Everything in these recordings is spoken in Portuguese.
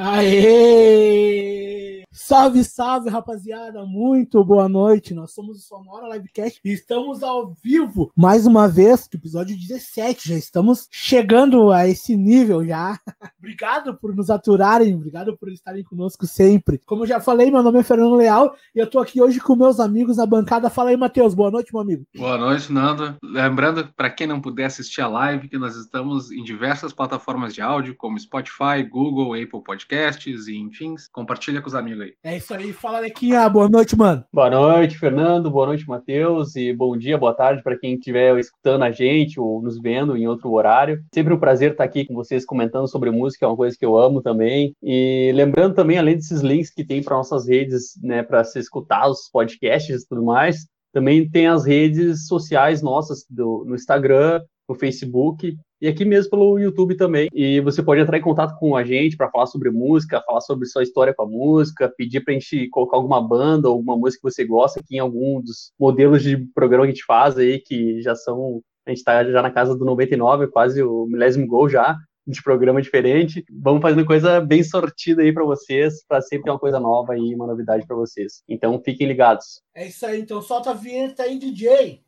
Aê! Salve, salve, rapaziada! Muito boa noite. Nós somos o Sonora Livecast e estamos ao vivo mais uma vez, episódio 17. Já estamos chegando a esse nível já. obrigado por nos aturarem, obrigado por estarem conosco sempre. Como eu já falei, meu nome é Fernando Leal e eu tô aqui hoje com meus amigos na bancada. Fala aí, Matheus. Boa noite, meu amigo. Boa noite, Nando. Lembrando, para quem não puder assistir a live, que nós estamos em diversas plataformas de áudio, como Spotify, Google, Apple Podcasts e enfim. Compartilha com os amigos aí. É isso aí, fala Lequinha, boa noite, mano. Boa noite, Fernando, boa noite, Matheus, e bom dia, boa tarde para quem estiver escutando a gente ou nos vendo em outro horário. Sempre um prazer estar aqui com vocês comentando sobre música, é uma coisa que eu amo também. E lembrando também, além desses links que tem para nossas redes, né, para se escutar os podcasts e tudo mais, também tem as redes sociais nossas do, no Instagram, no Facebook e aqui mesmo pelo YouTube também. E você pode entrar em contato com a gente para falar sobre música, falar sobre sua história com a música, pedir para a gente colocar alguma banda ou alguma música que você gosta aqui em algum dos modelos de programa que a gente faz aí, que já são. A gente está já na casa do 99, quase o milésimo gol já de programa diferente. Vamos fazendo coisa bem sortida aí para vocês, para sempre ter uma coisa nova e uma novidade para vocês. Então fiquem ligados. É isso aí, então solta a vinheta aí, DJ.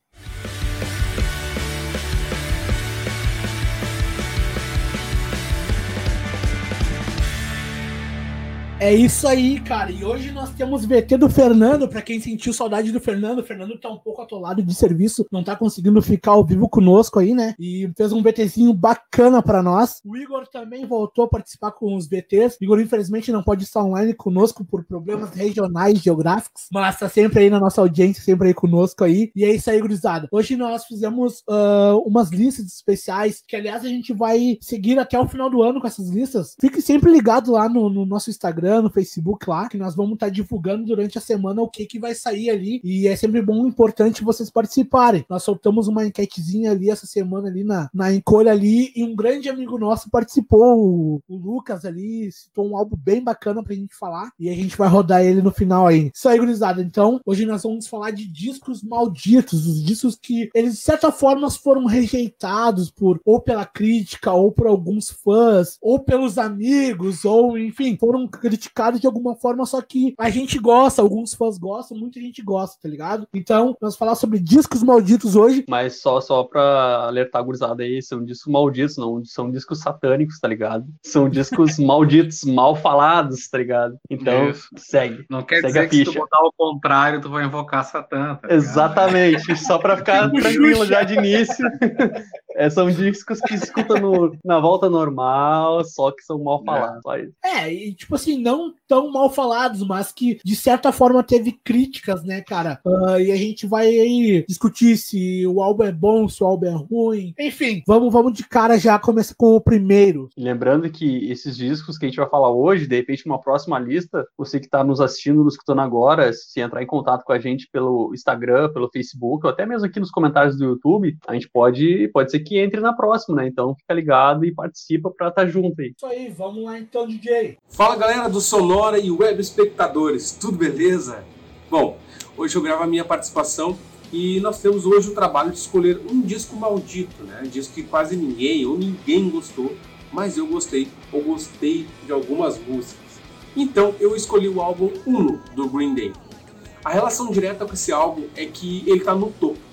É isso aí, cara. E hoje nós temos VT do Fernando. Para quem sentiu saudade do Fernando, o Fernando tá um pouco atolado de serviço, não tá conseguindo ficar ao vivo conosco aí, né? E fez um VTzinho bacana para nós. O Igor também voltou a participar com os VTs. O Igor, infelizmente, não pode estar online conosco por problemas regionais, geográficos, mas tá sempre aí na nossa audiência, sempre aí conosco aí. E é isso aí, gurizada. Hoje nós fizemos uh, umas listas especiais, que aliás a gente vai seguir até o final do ano com essas listas. Fique sempre ligado lá no, no nosso Instagram Instagram, no Facebook lá, que nós vamos estar tá divulgando durante a semana o que que vai sair ali. E é sempre bom e importante vocês participarem. Nós soltamos uma enquetezinha ali essa semana ali na, na encolha ali e um grande amigo nosso participou, o, o Lucas ali, citou um álbum bem bacana pra gente falar e a gente vai rodar ele no final aí. Isso aí, gurizada. Então, hoje nós vamos falar de discos malditos, os discos que eles de certa forma foram rejeitados por ou pela crítica ou por alguns fãs ou pelos amigos ou enfim, foram criticado de alguma forma, só que a gente gosta, alguns fãs gostam, muita gente gosta, tá ligado? Então, nós falar sobre discos malditos hoje. Mas só, só pra alertar a gurizada aí, são discos malditos, não são discos satânicos, tá ligado? São discos malditos, mal falados, tá ligado? Então, Isso. segue. Não quer segue dizer que se tu botar o contrário, tu vai invocar Satã. Tá Exatamente, só pra ficar tranquilo já de início. É, são discos que escutam no, na volta normal, só que são mal falados. É. é, e tipo assim, não tão mal falados, mas que de certa forma teve críticas, né, cara? Uh, e a gente vai aí discutir se o álbum é bom, se o álbum é ruim. Enfim, vamos, vamos de cara já começar com o primeiro. Lembrando que esses discos que a gente vai falar hoje, de repente, uma próxima lista, você que está nos assistindo, nos escutando agora, se entrar em contato com a gente pelo Instagram, pelo Facebook, ou até mesmo aqui nos comentários do YouTube, a gente pode, pode ser que entre na próxima, né? Então fica ligado e participa para estar tá junto aí. Isso aí, vamos lá então, DJ. Fala galera do Sonora e web espectadores, tudo beleza? Bom, hoje eu gravo a minha participação e nós temos hoje o trabalho de escolher um disco maldito, né? Um disco que quase ninguém ou ninguém gostou, mas eu gostei ou gostei de algumas músicas. Então eu escolhi o álbum Uno do Green Day. A relação direta com esse álbum é que ele está no topo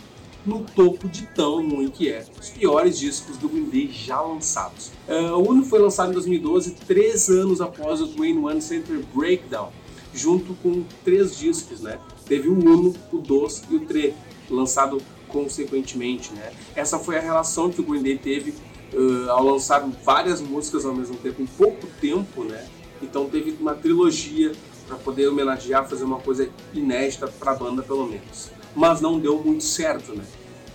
no topo de tão ruim que é. Os piores discos do Green Day já lançados. Uh, o Uno foi lançado em 2012, três anos após o Green One Center Breakdown, junto com três discos, né? Teve o Uno, o 2 e o 3, lançado consequentemente, né? Essa foi a relação que o Green Day teve uh, ao lançar várias músicas ao mesmo tempo, em pouco tempo, né? Então teve uma trilogia para poder homenagear, fazer uma coisa inédita para a banda pelo menos mas não deu muito certo, né?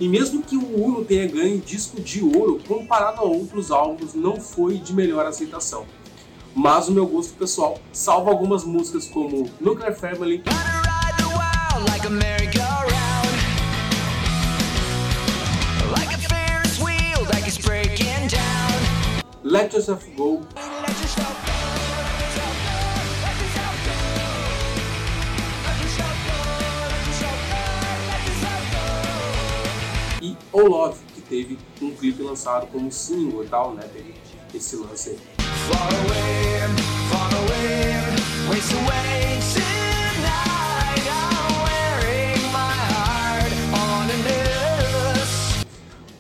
E mesmo que o Uno tenha ganho disco de ouro, comparado a outros álbuns, não foi de melhor aceitação. Mas o meu gosto pessoal salva algumas músicas como Nuclear Family, Let Yourself Go, ou Love, que teve um clipe lançado como single e tal, né? Teve esse lance aí. Far away, far away,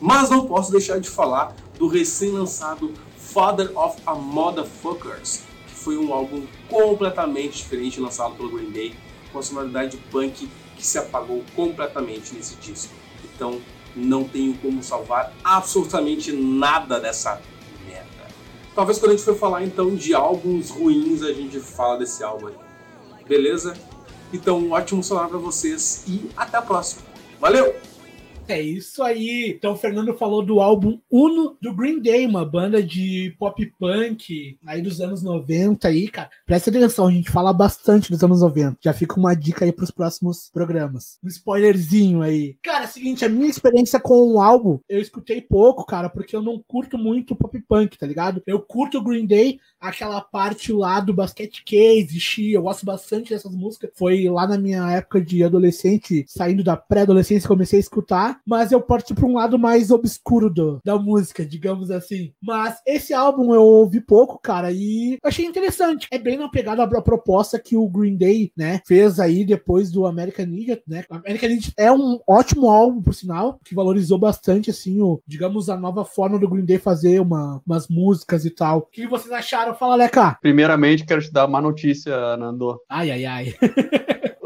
Mas não posso deixar de falar do recém-lançado Father of a Motherfuckers, que foi um álbum completamente diferente lançado pelo Green Day, com a sonoridade punk que se apagou completamente nesse disco. Então, não tenho como salvar absolutamente nada dessa merda. Talvez quando a gente for falar então de álbuns ruins, a gente fala desse álbum aí. Beleza? Então, um ótimo sonar para vocês e até a próxima. Valeu! É isso aí. Então o Fernando falou do álbum Uno do Green Day, uma banda de pop punk aí dos anos 90 aí, cara. Presta atenção, a gente fala bastante dos anos 90. Já fica uma dica aí pros próximos programas. Um spoilerzinho aí. Cara, é o seguinte, a minha experiência com o álbum, eu escutei pouco, cara, porque eu não curto muito pop punk, tá ligado? Eu curto o Green Day, aquela parte lá do Basket Case, Xi, eu gosto bastante dessas músicas. Foi lá na minha época de adolescente, saindo da pré-adolescência, comecei a escutar mas eu parti para um lado mais obscuro do, da música, digamos assim. Mas esse álbum eu ouvi pouco, cara, e achei interessante. É bem na pegada da proposta que o Green Day, né, fez aí depois do American Idiot, né? American Idiot é um ótimo álbum, por sinal, que valorizou bastante, assim, o, digamos, a nova forma do Green Day fazer uma, umas músicas e tal. O que vocês acharam? Fala, Leca. Primeiramente, quero te dar uma notícia, Nando. Ai, ai, ai.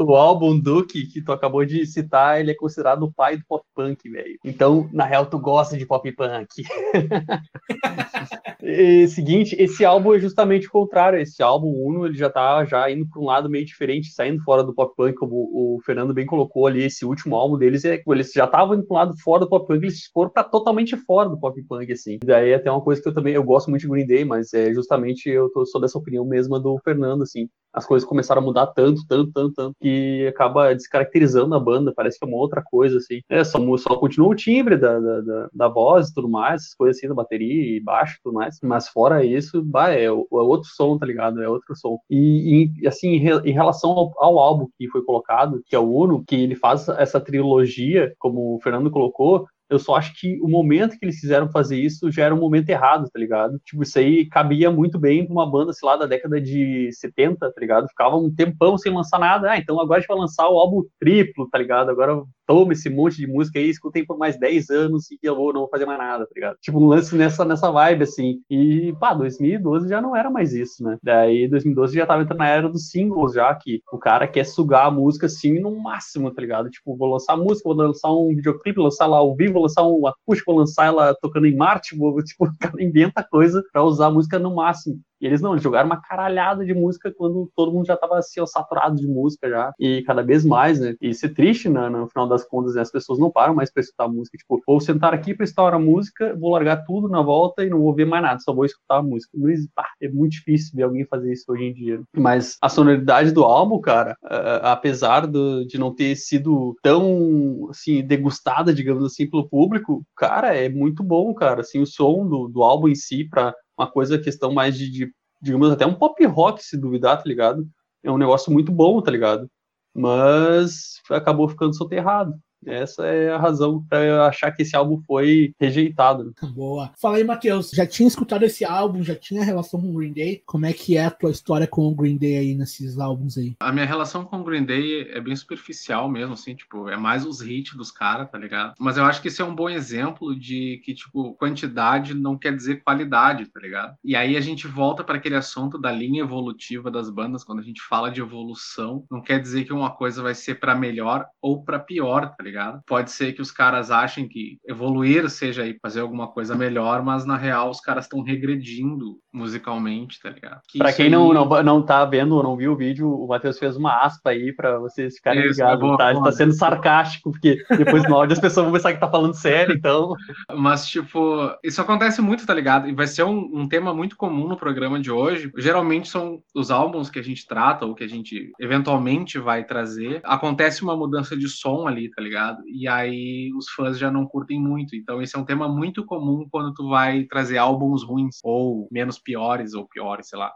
o álbum Duke, que tu acabou de citar, ele é considerado o pai do pop punk, velho. Então, na real, tu gosta de pop punk. e, seguinte, esse álbum é justamente o contrário. Esse álbum Uno, ele já tá já indo para um lado meio diferente, saindo fora do pop punk, como o Fernando bem colocou ali. Esse último álbum deles, é, eles já estavam indo para um lado fora do pop punk, eles foram para totalmente fora do pop punk, assim. E daí até uma coisa que eu também, eu gosto muito de Green Day, mas é justamente eu tô, sou dessa opinião mesma do Fernando, assim as coisas começaram a mudar tanto, tanto, tanto, tanto, que acaba descaracterizando a banda, parece que é uma outra coisa, assim. É, só, só continua o timbre da, da, da, voz e tudo mais, as coisas assim, da bateria e baixo e tudo mais, mas fora isso, bah, é, é, outro som, tá ligado? É outro som. E, e assim, em, relação ao, ao, álbum que foi colocado, que é o Uno, que ele faz essa trilogia, como o Fernando colocou, eu só acho que o momento que eles fizeram fazer isso já era um momento errado, tá ligado? Tipo, isso aí cabia muito bem pra uma banda, sei lá, da década de 70, tá ligado? Ficava um tempão sem lançar nada. Ah, então agora a gente vai lançar o álbum triplo, tá ligado? Agora toma esse monte de música aí, escutem por mais 10 anos e eu vou, não vou fazer mais nada, tá ligado? Tipo, um lance nessa, nessa vibe, assim. E, pá, 2012 já não era mais isso, né? Daí, 2012 já tava entrando na era dos singles, já que o cara quer sugar a música, assim, no máximo, tá ligado? Tipo, vou lançar música, vou lançar um videoclipe, lançar lá ao vivo, vou lançar um acústico, vou lançar ela tocando em Marte, vou, tipo, o cara inventa coisa pra usar a música no máximo. Eles não, eles jogaram uma caralhada de música quando todo mundo já tava assim, ó, saturado de música já. E cada vez mais, né? E isso é triste, né? No final das contas, né? as pessoas não param mais pra escutar música. Tipo, vou sentar aqui pra escutar a música, vou largar tudo na volta e não vou ver mais nada, só vou escutar a música. Mas, pá, é muito difícil ver alguém fazer isso hoje em dia. Mas a sonoridade do álbum, cara, apesar do, de não ter sido tão, assim, degustada, digamos assim, pelo público, cara, é muito bom, cara. Assim, o som do, do álbum em si, pra uma coisa, questão mais de, de, digamos, até um pop rock, se duvidar, tá ligado? É um negócio muito bom, tá ligado? Mas acabou ficando soterrado. Essa é a razão para eu achar que esse álbum foi rejeitado. Boa. Fala aí, Matheus. Já tinha escutado esse álbum? Já tinha relação com o Green Day? Como é que é a tua história com o Green Day aí nesses álbuns aí? A minha relação com o Green Day é bem superficial mesmo, assim, tipo, é mais os hits dos caras, tá ligado? Mas eu acho que esse é um bom exemplo de que, tipo, quantidade não quer dizer qualidade, tá ligado? E aí a gente volta para aquele assunto da linha evolutiva das bandas, quando a gente fala de evolução, não quer dizer que uma coisa vai ser para melhor ou para pior, tá ligado? Ligado? Pode ser que os caras achem que evoluir seja aí fazer alguma coisa melhor, mas na real os caras estão regredindo musicalmente, tá ligado? Que pra quem aí... não, não, não tá vendo ou não viu o vídeo, o Matheus fez uma aspa aí pra vocês ficarem isso, ligados, boa, tá? Ele tá sendo sarcástico, porque depois no áudio as pessoas vão pensar que tá falando sério, então. Mas, tipo, isso acontece muito, tá ligado? E vai ser um, um tema muito comum no programa de hoje. Geralmente são os álbuns que a gente trata ou que a gente eventualmente vai trazer. Acontece uma mudança de som ali, tá ligado? Ligado? E aí os fãs já não curtem muito. Então esse é um tema muito comum quando tu vai trazer álbuns ruins, ou menos piores, ou piores, sei lá.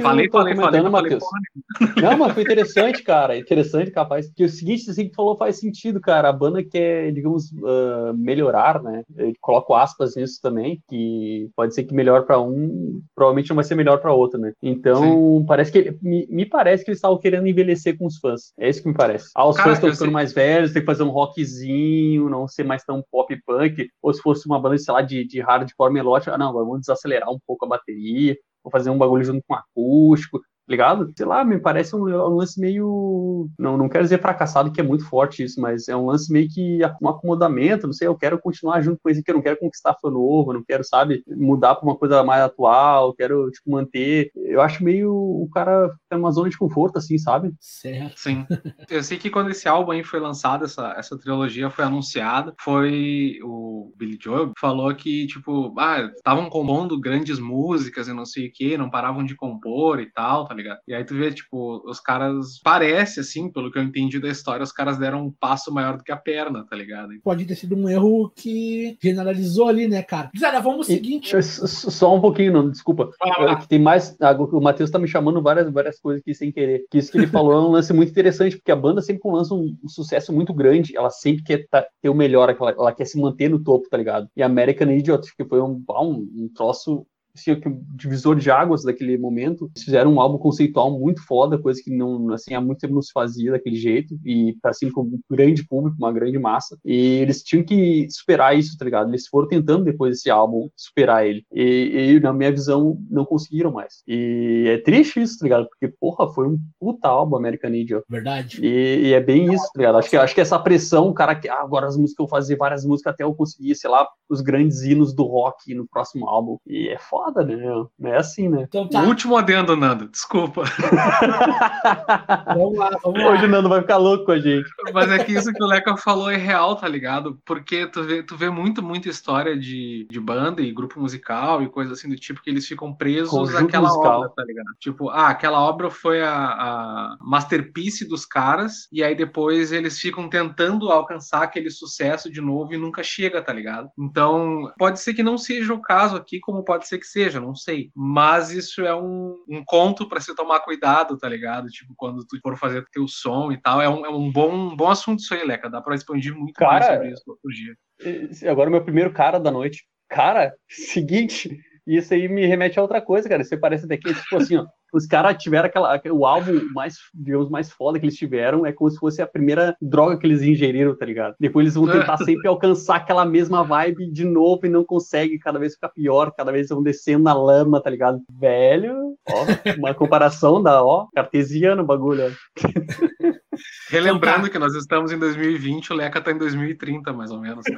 Falei, falei, falei, falei, Não, mas foi interessante, cara. Interessante, capaz. Que o seguinte, assim, que falou faz sentido, cara. A banda quer, digamos, uh, melhorar, né? Eu coloco aspas nisso também, que pode ser que melhor para um, provavelmente não vai ser melhor para outro, né? Então, Sim. parece que me, me, parece que eles estavam querendo envelhecer com os fãs. É isso que me parece. Ah, os cara, fãs estão ficando mais velhos, tem que fazer um rockzinho, não ser mais tão pop punk, ou se fosse uma banda, sei lá, de, de hardcore melódica, ah, não, vamos desacelerar um pouco a bateria, vou fazer um bagulho junto com acústico, ligado? Sei lá, me parece um, um, lance meio. Não, não quero dizer fracassado, que é muito forte isso, mas é um lance meio que um acomodamento. Não sei, eu quero continuar junto com esse que eu não quero conquistar fã novo, não quero, sabe, mudar para uma coisa mais atual, quero, tipo, manter. Eu acho meio o cara fica numa zona de conforto, assim, sabe? Certo. Sim. Eu sei que quando esse álbum aí foi lançado, essa, essa trilogia foi anunciada, foi o Billy Joel falou que, tipo, ah, estavam compondo grandes músicas e não sei o que, não paravam de compor e tal, tá tá ligado? E aí tu vê, tipo, os caras, parece assim, pelo que eu entendi da história, os caras deram um passo maior do que a perna, tá ligado? Pode ter sido um erro que generalizou ali, né, cara? Zara, vamos o seguinte. Só um pouquinho, não, desculpa. Ah, que tem mais. O Matheus tá me chamando várias, várias coisas aqui sem querer. Que isso que ele falou é um lance muito interessante, porque a banda sempre lança um, um sucesso muito grande, ela sempre quer tá, ter o melhor, ela, ela, quer se manter no topo, tá ligado? E American Idiot, que foi um, um, um troço assim, o divisor de águas daquele momento. Eles fizeram um álbum conceitual muito foda, coisa que não, assim, há muito tempo não se fazia daquele jeito, e assim, com um grande público, uma grande massa. E eles tinham que superar isso, tá ligado? Eles foram tentando depois desse álbum superar ele. E, e na minha visão, não conseguiram mais. E é triste isso, tá ligado? Porque, porra, foi um puta álbum American Idiot. Verdade. E, e, é bem isso, tá ligado? Acho que, acho que essa pressão, o cara que ah, agora as músicas eu vou fazer várias músicas até eu conseguir, sei lá, os grandes hinos do rock no próximo álbum. E é foda foda, né? É assim, né? Então tá. O último adendo, Nando, desculpa. vamos lá, vamos lá. Hoje o Nando vai ficar louco com a gente. Mas é que isso que o Leca falou é real, tá ligado? Porque tu vê, tu vê muito, muita história de, de banda e grupo musical e coisa assim do tipo que eles ficam presos Conjunto àquela musical. obra, tá ligado? Tipo, ah, aquela obra foi a, a masterpiece dos caras e aí depois eles ficam tentando alcançar aquele sucesso de novo e nunca chega, tá ligado? Então, pode ser que não seja o caso aqui, como pode ser que seja, não sei. Mas isso é um, um conto para se tomar cuidado, tá ligado? Tipo, quando tu for fazer teu som e tal. É um, é um, bom, um bom assunto isso aí, Leca. Dá pra expandir muito cara, mais sobre isso outro dia. Agora, o meu primeiro cara da noite. Cara, seguinte, isso aí me remete a outra coisa, cara. Você parece até que, tipo assim, ó, os caras tiveram aquela, o álbum mais, digamos, mais foda que eles tiveram, é como se fosse a primeira droga que eles ingeriram, tá ligado? Depois eles vão tentar sempre alcançar aquela mesma vibe de novo e não conseguem, cada vez fica pior, cada vez vão descendo na lama, tá ligado? Velho, ó, uma comparação da, ó, cartesiano o bagulho. Relembrando então tá. que nós estamos em 2020, o Leca tá em 2030, mais ou menos, tá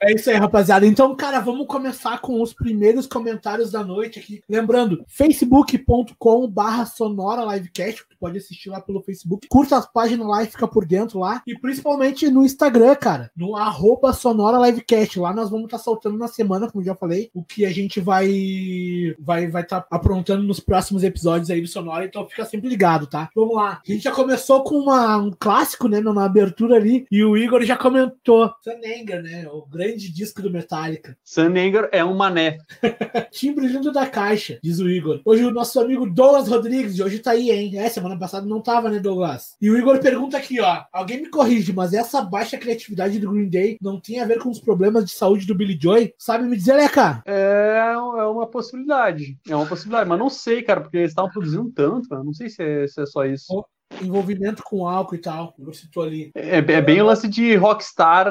É isso aí, rapaziada. Então, cara, vamos começar com os primeiros comentários da noite aqui. Lembrando, facebook.com barra sonora livecast, tu pode assistir lá pelo Facebook. Curta as páginas lá e fica por dentro lá. E principalmente no Instagram, cara, no arroba sonora livecast. Lá nós vamos estar tá soltando na semana, como já falei, o que a gente vai vai vai estar tá aprontando nos próximos episódios aí do Sonora, então fica sempre ligado, tá? Vamos lá. A gente já começou com uma, um clássico, né, na abertura ali, e o Igor já comentou. Sunninger, né? O grande disco do Metallica. Sunninger é um mané. Timbre lindo da caixa, diz o Igor. Hoje o nosso amigo Douglas Rodrigues, de hoje tá aí, hein? É, semana passada não tava, né, Douglas? E o Igor pergunta aqui, ó. Alguém me corrige, mas essa baixa criatividade do Green Day não tem a ver com os problemas de saúde do Billy Joy? Sabe me dizer, Leca? É, é uma possibilidade. É uma possibilidade, mas não sei, cara, porque eles estavam produzindo tanto, cara. Não sei se é, se é só isso envolvimento com álcool e tal. Eu citou ali. É, é, bem o lance de rockstar,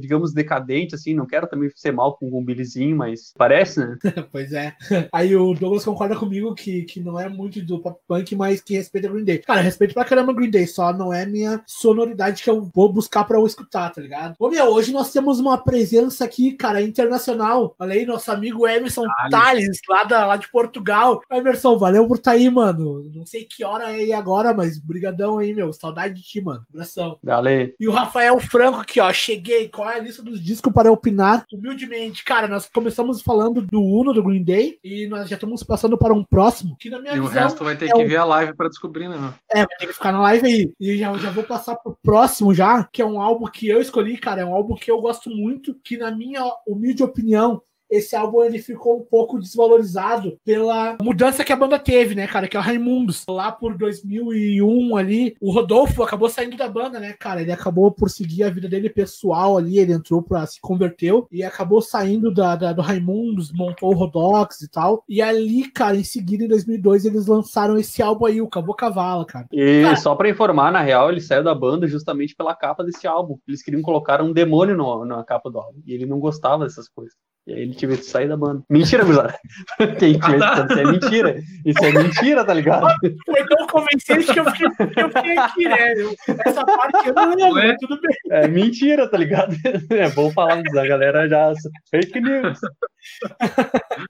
digamos, decadente, assim. Não quero também ser mal com um Billyzinho, mas parece, né? pois é. Aí o Douglas concorda comigo que, que não é muito do pop punk, mas que respeita Green Day. Cara, respeito pra caramba Green Day, só não é minha sonoridade que eu vou buscar pra eu escutar, tá ligado? Ô, meu, hoje nós temos uma presença aqui, cara, internacional. Olha aí, nosso amigo Emerson Thales, lá, da, lá de Portugal. Emerson, valeu por estar tá aí, mano. Não sei que hora é agora, mas brigadão aí, meu. Saudade de ti, mano. Abração. Valeu. E o Rafael Franco aqui, ó. Cheguei. Qual é a lista dos discos para opinar? Humildemente, cara, nós começamos falando do Uno, do Green Day, e nós já estamos passando para um próximo, que na minha E visão, o resto vai ter é que o... ver a live para descobrir, né? É, vai ter que ficar na live aí. E já, já vou passar pro próximo já, que é um álbum que eu escolhi, cara. É um álbum que eu gosto muito, que na minha humilde opinião, esse álbum ele ficou um pouco desvalorizado pela mudança que a banda teve, né, cara? Que é o Raimundos. Lá por 2001 ali, o Rodolfo acabou saindo da banda, né, cara? Ele acabou por seguir a vida dele pessoal ali, ele entrou pra se converteu e acabou saindo da, da do Raimundos, montou o Rodox e tal. E ali, cara, em seguida, em 2002, eles lançaram esse álbum aí, o Cabo Cavala, cara. E cara, só pra informar, na real, ele saiu da banda justamente pela capa desse álbum. Eles queriam colocar um demônio no, na capa do álbum. E ele não gostava dessas coisas. E aí ele teve que sair da banda. Mentira, Guzara. Quem tiver isso é mentira. Isso é mentira, tá ligado? Foi tão convencente que eu fiquei, que eu fiquei aqui, né? Essa parte eu não lembro, é? tudo bem. É mentira, tá ligado? É bom falar a galera já. Fake news.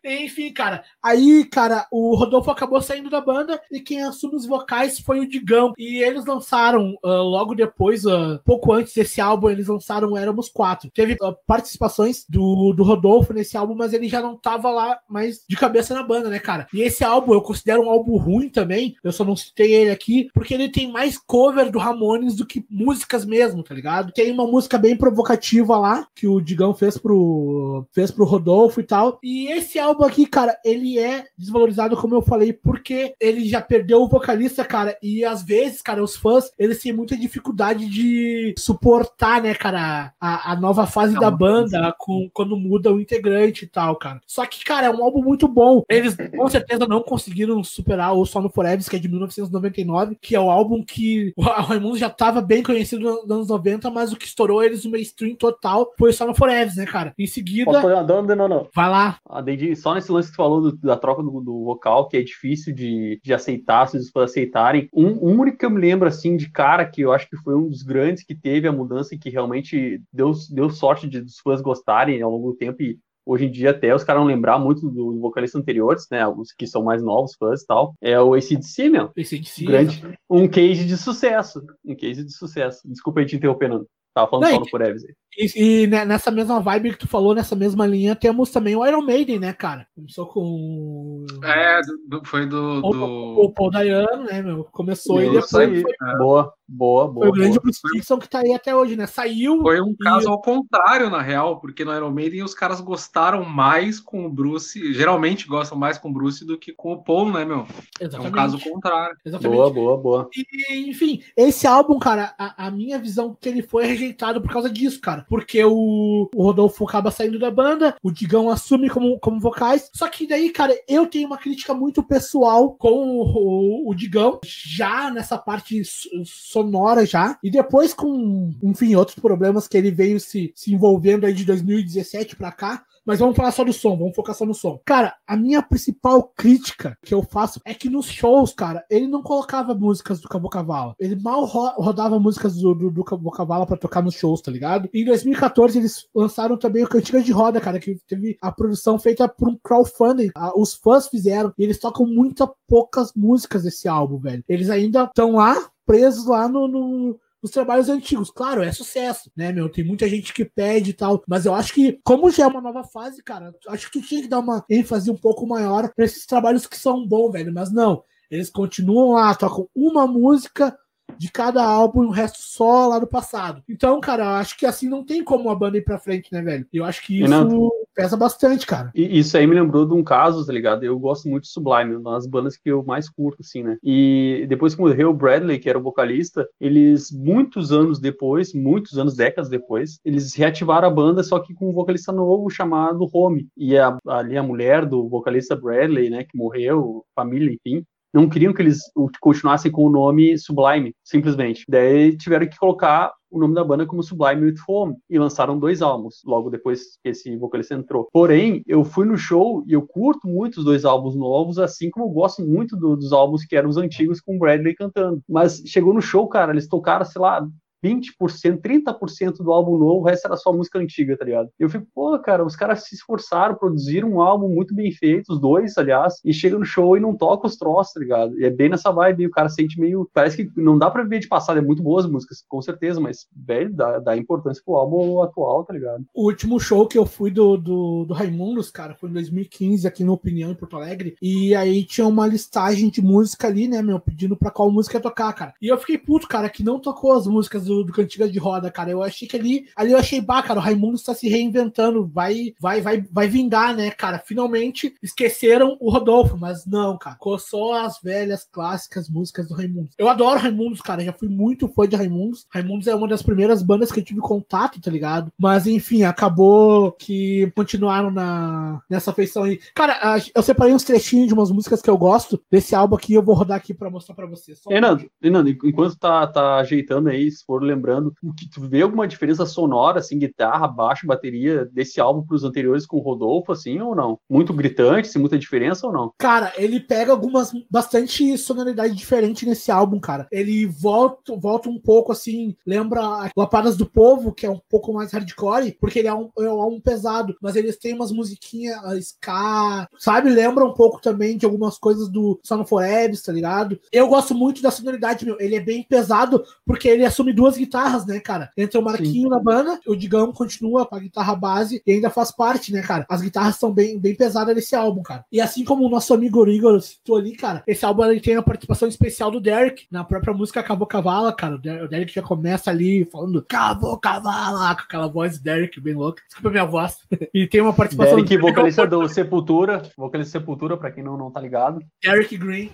Enfim, cara. Aí, cara, o Rodolfo acabou saindo da banda e quem assume os vocais foi o Digão. E eles lançaram, uh, logo depois, uh, pouco antes desse álbum, eles lançaram Éramos Quatro. Teve uh, participações do, do Rodolfo nesse álbum, mas ele já não tava lá mais de cabeça na banda, né, cara? E esse álbum eu considero um álbum ruim também. Eu só não citei ele aqui, porque ele tem mais cover do Ramones do que músicas mesmo, tá ligado? Tem uma música bem provocativa lá, que o Digão fez pro, fez pro Rodolfo e tal. E esse álbum aqui, cara, ele é desvalorizado, como eu falei, porque ele já perdeu o vocalista, cara. E às vezes, cara, os fãs, eles têm muita dificuldade de suportar, né, cara, a, a nova fase da banda com, quando muda o integrante e tal, cara. Só que, cara, é um álbum muito bom. Eles com certeza não conseguiram superar o Só no Forever, que é de 1999, que é o álbum que o Raimundo já tava bem conhecido nos anos 90, mas o que estourou eles no mainstream total foi Só no Forever, né, cara? Em seguida. Não, não. Vai lá. Ah, só nesse lance que tu falou do, da troca do, do, vocal, que é difícil de, de aceitar, se os fãs aceitarem. Um, um único que eu me lembro, assim, de cara, que eu acho que foi um dos grandes que teve a mudança e que realmente deu, deu sorte de, dos fãs gostarem ao longo do tempo e hoje em dia até os caras não lembrar muito do, do vocalista anteriores, né? Os que são mais novos, fãs e tal. É o ACDC, meu. ACDC. Grande, um case de sucesso. Um case de sucesso. Desculpa aí te interromper, Nando. Tava falando não, só por Eves aí. E, e, nessa mesma vibe que tu falou, nessa mesma linha, temos também o Iron Maiden, né, cara? Começou com. É, do, foi do. O, do... o Paul Dayano, né, meu? Começou e depois. Foi... É. Boa, boa, boa. Foi o grande Bruce Dixon que tá aí até hoje, né? Saiu. Foi um caso ao contrário, na real, porque no Iron Maiden os caras gostaram mais com o Bruce. Geralmente gostam mais com o Bruce do que com o Paul, né, meu? Exatamente. É um caso contrário. Exatamente. Boa, boa, boa. E, enfim, esse álbum, cara, a, a minha visão que ele foi rejeitado por causa disso, cara. Porque o, o Rodolfo acaba saindo da banda, o Digão assume como, como vocais. Só que daí, cara, eu tenho uma crítica muito pessoal com o, o, o Digão, já nessa parte sonora já. E depois com, enfim, outros problemas que ele veio se, se envolvendo aí de 2017 pra cá. Mas vamos falar só do som, vamos focar só no som. Cara, a minha principal crítica que eu faço é que nos shows, cara, ele não colocava músicas do Cabo Cavala. Ele mal ro rodava músicas do, do, do Cabo Cavala pra tocar nos shows, tá ligado? Em 2014, eles lançaram também o Cantiga de Roda, cara, que teve a produção feita por um crowdfunding. Os fãs fizeram e eles tocam muito poucas músicas desse álbum, velho. Eles ainda estão lá, presos lá no, no os trabalhos antigos. Claro, é sucesso, né, meu? Tem muita gente que pede e tal, mas eu acho que, como já é uma nova fase, cara, acho que tu tinha que dar uma ênfase um pouco maior pra esses trabalhos que são bons, velho. Mas não, eles continuam lá, tocam uma música de cada álbum e o resto só lá do passado. Então, cara, eu acho que assim não tem como a banda ir pra frente, né, velho? Eu acho que isso pesa bastante, cara. E isso aí me lembrou de um caso, tá ligado? Eu gosto muito de Sublime, uma das bandas que eu mais curto, assim, né? E depois que morreu o Bradley, que era o vocalista, eles, muitos anos depois, muitos anos, décadas depois, eles reativaram a banda, só que com um vocalista novo chamado Home. E a, ali a mulher do vocalista Bradley, né, que morreu, família, enfim, não queriam que eles continuassem com o nome Sublime, simplesmente. Daí tiveram que colocar o nome da banda como Sublime with Home e lançaram dois álbuns logo depois que esse vocalista entrou. Porém, eu fui no show e eu curto muito os dois álbuns novos, assim como eu gosto muito do, dos álbuns que eram os antigos com o Bradley cantando. Mas chegou no show, cara, eles tocaram, sei lá, 20%, 30% do álbum novo, o resto era só música antiga, tá ligado? Eu fico, pô, cara, os caras se esforçaram, produziram um álbum muito bem feito, os dois, aliás, e chega no show e não toca os troços, tá ligado? E é bem nessa vibe, o cara sente meio. Parece que não dá pra ver de passado, é muito boas músicas, com certeza, mas, velho, dá, dá importância pro álbum atual, tá ligado? O último show que eu fui do, do, do Raimundos, cara, foi em 2015, aqui no Opinião, em Porto Alegre, e aí tinha uma listagem de música ali, né, meu, pedindo pra qual música tocar, cara. E eu fiquei puto, cara, que não tocou as músicas do, do Cantiga de Roda, cara. Eu achei que ali, ali eu achei, bah, cara, o Raimundo está se reinventando, vai, vai, vai, vai vingar, né, cara? Finalmente esqueceram o Rodolfo, mas não, cara. Ficou só as velhas, clássicas músicas do Raimundo. Eu adoro Raimundos, cara. Já fui muito fã de Raimundos. Raimundos é uma das primeiras bandas que eu tive contato, tá ligado? Mas enfim, acabou que continuaram na, nessa feição aí. Cara, eu separei uns trechinhos de umas músicas que eu gosto desse álbum aqui. Eu vou rodar aqui pra mostrar pra vocês. Só Fernando, Fernando, enquanto tá, tá ajeitando aí, se for lembrando, que tu vê alguma diferença sonora, assim, guitarra, baixo, bateria desse álbum pros anteriores com o Rodolfo, assim, ou não? Muito gritante, se muita diferença ou não? Cara, ele pega algumas bastante sonoridade diferente nesse álbum, cara. Ele volta, volta um pouco assim, lembra Lapadas do Povo, que é um pouco mais hardcore, porque ele é um, é um álbum pesado, mas eles têm umas musiquinhas uh, ska, sabe? Lembra um pouco também de algumas coisas do Son for Ebs, tá ligado? Eu gosto muito da sonoridade, meu. Ele é bem pesado, porque ele assume duas guitarras, né, cara? Entra o Marquinho Sim. na banda, o Digão continua com a guitarra base e ainda faz parte, né, cara? As guitarras são bem, bem pesadas nesse álbum, cara. E assim como o nosso amigo Igor citou ali, cara, esse álbum ele tem a participação especial do Derek na própria música Acabou Cavala, cara. O Derek já começa ali falando Acabou Cavala, com aquela voz do Derek bem louca. Desculpa a minha voz. e tem uma participação Derek, do vocalista do Sepultura, vocalista Sepultura, pra quem não, não tá ligado. Derek Green.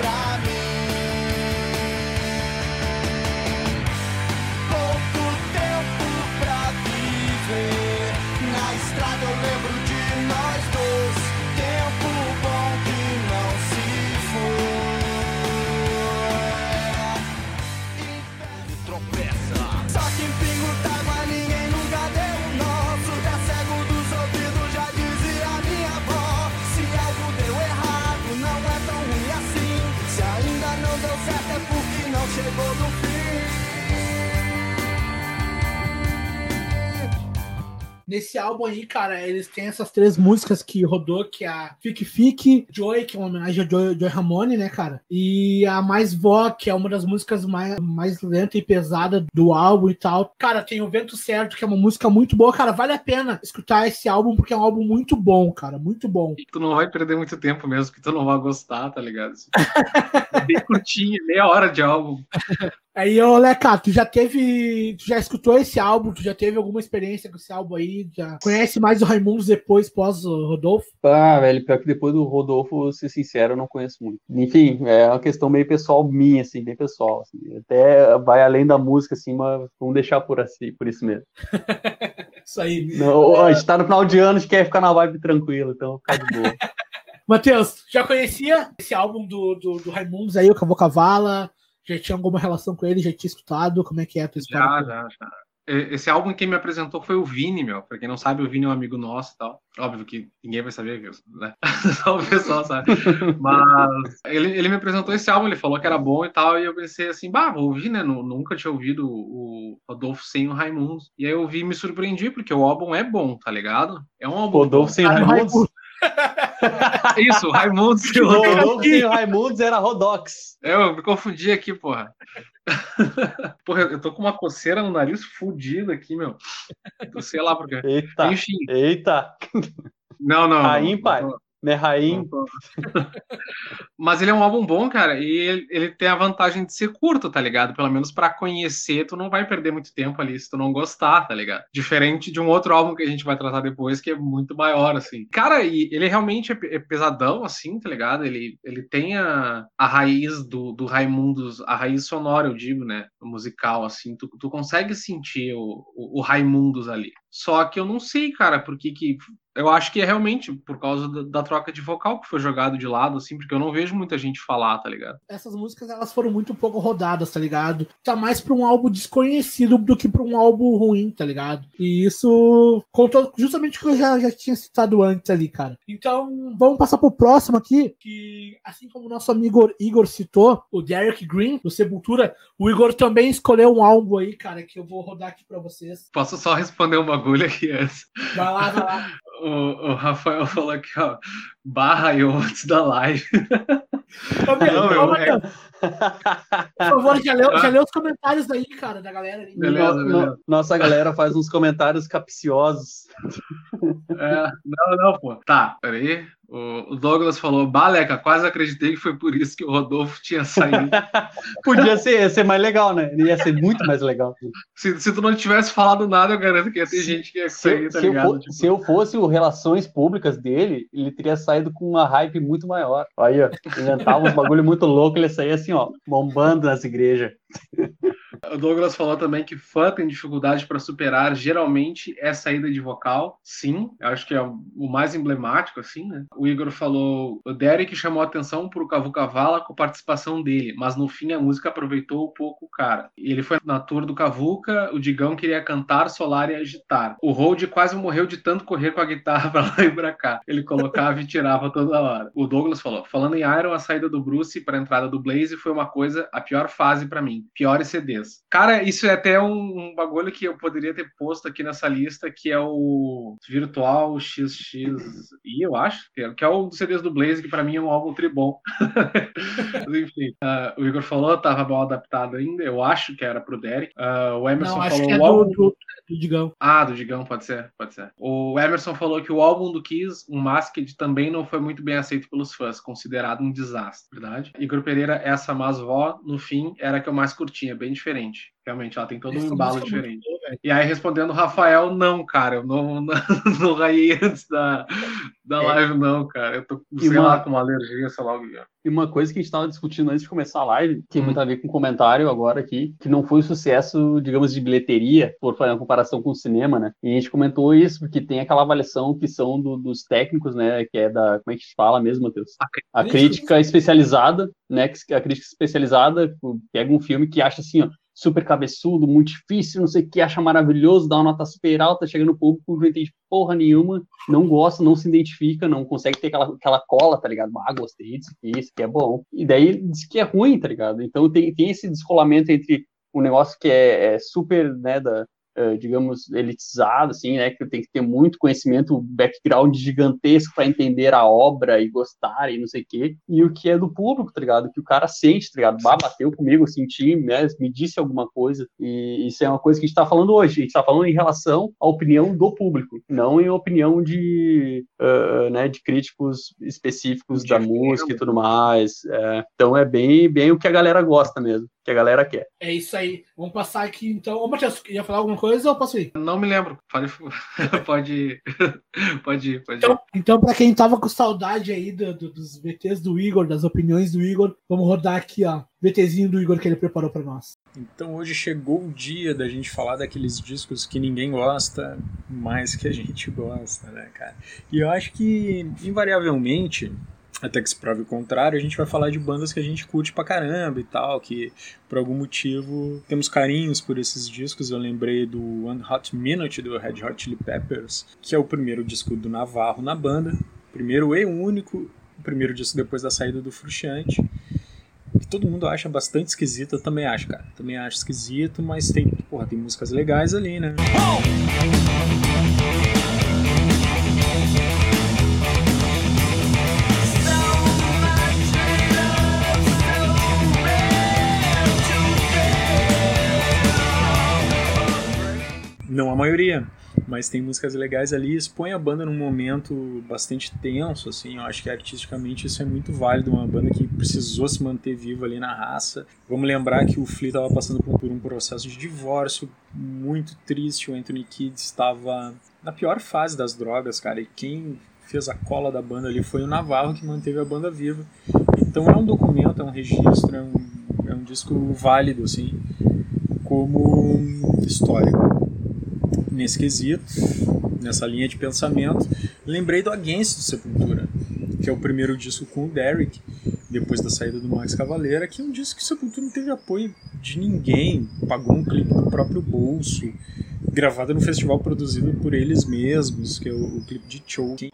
pra Nesse álbum aí, cara, eles têm essas três músicas que rodou, que é a Fique Fique, Joy, que é uma homenagem a Joy, Joy Ramone, né, cara? E a Mais Vó, que é uma das músicas mais, mais lenta e pesada do álbum e tal. Cara, tem o Vento Certo, que é uma música muito boa, cara. Vale a pena escutar esse álbum, porque é um álbum muito bom, cara. Muito bom. E tu não vai perder muito tempo mesmo, que tu não vai gostar, tá ligado? é bem curtinho, meia hora de álbum. Aí, ô Leca, tu já teve. Tu já escutou esse álbum? Tu já teve alguma experiência com esse álbum aí? Já conhece mais o Raimundos depois, pós o Rodolfo? Ah, velho, pior que depois do Rodolfo, ser sincero, eu não conheço muito. Enfim, é uma questão meio pessoal minha, assim, bem pessoal. Assim. Até vai além da música, assim, mas vamos deixar por assim, por isso mesmo. isso aí. Não, a gente tá no final de ano, a gente quer ficar na vibe tranquila, então ficar de boa. Matheus, já conhecia esse álbum do, do, do Raimundos aí, o Cavô Cavala? Já tinha alguma relação com ele? Já tinha escutado? Como é que é a tua história? Já, já, já. Esse álbum quem me apresentou foi o Vini, meu. Pra quem não sabe, o Vini é um amigo nosso e tal. Óbvio que ninguém vai saber, né? Só o pessoal sabe. Mas ele, ele me apresentou esse álbum, ele falou que era bom e tal, e eu pensei assim, bah, vou ouvir, né? Nunca tinha ouvido o Rodolfo sem o Raimundo. E aí eu vi e me surpreendi, porque o álbum é bom, tá ligado? É um álbum. Rodolfo sem Raimundo. Isso, Raimundos e Rodolfo. e Raimundos era Rodox. É, eu me confundi aqui, porra. porra, eu tô com uma coceira no nariz fudida aqui, meu. Eu sei lá porque. Eita. Enfim. Eita. Não, não. A ímpar. Merraim. Mas ele é um álbum bom, cara, e ele, ele, tem a vantagem de ser curto, tá ligado? Pelo menos para conhecer, tu não vai perder muito tempo ali se tu não gostar, tá ligado? Diferente de um outro álbum que a gente vai tratar depois, que é muito maior, assim. Cara, e ele realmente é, é pesadão, assim, tá ligado? Ele, ele tem a, a raiz do, do Raimundos, a raiz sonora, eu digo, né? Musical, assim. Tu, tu consegue sentir o, o, o Raimundos ali. Só que eu não sei, cara, por que que. Eu acho que é realmente por causa da, da, troca de vocal que foi jogado de lado, assim, porque eu não vejo muita gente falar, tá ligado? Essas músicas elas foram muito pouco rodadas, tá ligado? Tá mais pra um álbum desconhecido do que pra um álbum ruim, tá ligado? E isso contou justamente o que eu já, já tinha citado antes ali, cara. Então, vamos passar pro próximo aqui, que assim como o nosso amigo Igor citou, o Derek Green, do Sepultura, o Igor também escolheu um álbum aí, cara, que eu vou rodar aqui pra vocês. Posso só responder um bagulho aqui antes? Vai lá, vai lá. O, o Rafael falou aqui, ó, barra eu antes da live. Ô, meu, Não, ô, eu- Matheus, Por favor, já leu, já leu os comentários aí, cara, da galera. Beleza, No- beleza. no- nossa galera faz uns comentários capciosos. É, não, não, pô. Tá, peraí. O, Douglas falou, Baleca, quase acreditei que foi por isso que o Rodolfo tinha saído. Podia ser, ia ser mais legal, né? Ia ser muito mais legal. se, se tu não tivesse falado nada, eu garanto que ia ter Se- gente que ia Se, sair, eu- tá se eu ligado? fo- Tipo, se eu fosse o Relações Públicas dele, ele teria saído com uma hype muito maior. Aí, ó, inventava uns bagulho muito louco, ele saía assim, ó, bombando nas igrejas. O Douglas falou também que fã tem dificuldade para superar, geralmente é saída de vocal. Sim, acho que é o mais emblemático, assim, né? O Igor falou, o Derek chamou a atenção pro Cavu Cavala com a participação dele, mas no fim a música aproveitou um pouco o cara. Ele foi na tour do Cavuca, o Digão queria cantar, solar e agitar. O Hold quase morreu de tanto correr com a guitarra pra lá e pra cá. Ele colocava e tirava toda hora. O Douglas falou, falando em Iron, a saída do Bruce pra entrada do Blaze foi uma coisa, a pior fase pra mim. Piores CDs. Cara, isso é até um, um bagulho que eu poderia ter posto aqui nessa lista, que é o Virtual XXI, eu acho, que é, é um dos CDs do Blaze, que pra mim é um álbum tribom. Enfim, ah, o Igor falou, tava mal adaptado ainda, eu acho que era pro Derek. Ah, o Emerson Não, acho falou que é do, álbum... do, do Digão. Ah, do Digão, pode ser, pode ser. O Emerson falou que o álbum do Kiss, um Masked, também não foi muito bem aceito pelos fãs, considerado um desastre, verdade? Igor Pereira, essa Mas Vó, no fim, era a que eu mais curtia, bem diferente. Realmente, ela tem todo um embalo diferente. E aí, respondendo o Rafael, não, cara, eu não, não, não raiei antes da, da É. live, não, cara. Eu tô, sei uma- lá, com uma alergia, sei lá o que é. E uma coisa que a gente estava discutindo antes de começar a live, que tem Hum. muito a ver com o comentário agora aqui, que não foi um sucesso, digamos, de bilheteria, por fazer uma comparação com o cinema, né? E a gente comentou isso porque tem aquela avaliação que são do- dos técnicos, né? Que é da. Como é que se fala mesmo, Matheus? A crítica especializada, né? Que a crítica especializada pega um filme que acha assim, ó, super cabeçudo, muito difícil, não sei o que, acha maravilhoso, dá uma nota super alta, chega no público, não entende porra nenhuma, não gosta, não se identifica, não consegue ter aquela, aquela cola, tá ligado? Ah, gostei disso aqui, isso aqui é bom. E daí diz que é ruim, tá ligado? Então tem, tem esse descolamento entre um negócio que é, é super, né, da, digamos, elitizado, assim, né, que tem que ter muito conhecimento, background gigantesco para entender a obra e gostar e não sei o quê, e o que é do público, tá ligado? Que o cara sente, tá ligado? Bah, bateu comigo, eu senti, né, me disse alguma coisa, e isso é uma coisa que a gente tá falando hoje, a gente tá falando em relação à opinião do público, não em opinião de, ah, né, de críticos específicos De da música e tudo mais, é. então é bem, bem o que a galera gosta mesmo, que a galera quer. É isso aí. Vamos passar aqui então. Ô, Matheus, ia falar alguma coisa ou posso ir? Não me lembro. Pode, pode ir. Pode ir, pode ir. Então, então para quem tava com saudade aí do- do- dos VTs do Igor, das opiniões do Igor, vamos rodar aqui, ó. VTzinho do Igor que ele preparou para nós. Então hoje chegou o dia da gente falar daqueles discos que ninguém gosta, mas que a gente gosta, né, cara? E eu acho que, invariavelmente, até que se prove o contrário, a gente vai falar de bandas que a gente curte pra caramba e tal, que por algum motivo temos carinhos por esses discos. Eu lembrei do One Hot Minute do Red Hot Chili Peppers, que é o primeiro disco do Navarro na banda, primeiro e único, o primeiro disco depois da saída do Frustrante que todo mundo acha bastante esquisito, eu também acho, cara. Também acho esquisito, mas tem, porra, tem músicas legais ali, né? Não maioria, mas tem músicas legais ali, expõe a banda num momento bastante tenso, assim, eu acho que artisticamente isso é muito válido, uma banda que precisou se manter viva ali na raça. Vamos lembrar que o Flea estava passando por um processo de divórcio muito triste, o Anthony Kidd estava na pior fase das drogas, cara, e quem fez a cola da banda ali foi o Navarro que manteve a banda viva. Então é um documento, é um registro, é um, é um disco válido, assim, como histórico nesse quesito, nessa linha de pensamento. Lembrei do Against do Sepultura, que é o primeiro disco com o Derek, depois da saída do Max Cavaleira, que é um disco que Sepultura não teve apoio de ninguém, pagou um clipe do próprio bolso, gravado no festival produzido por eles mesmos, que é o, o clipe de Choking.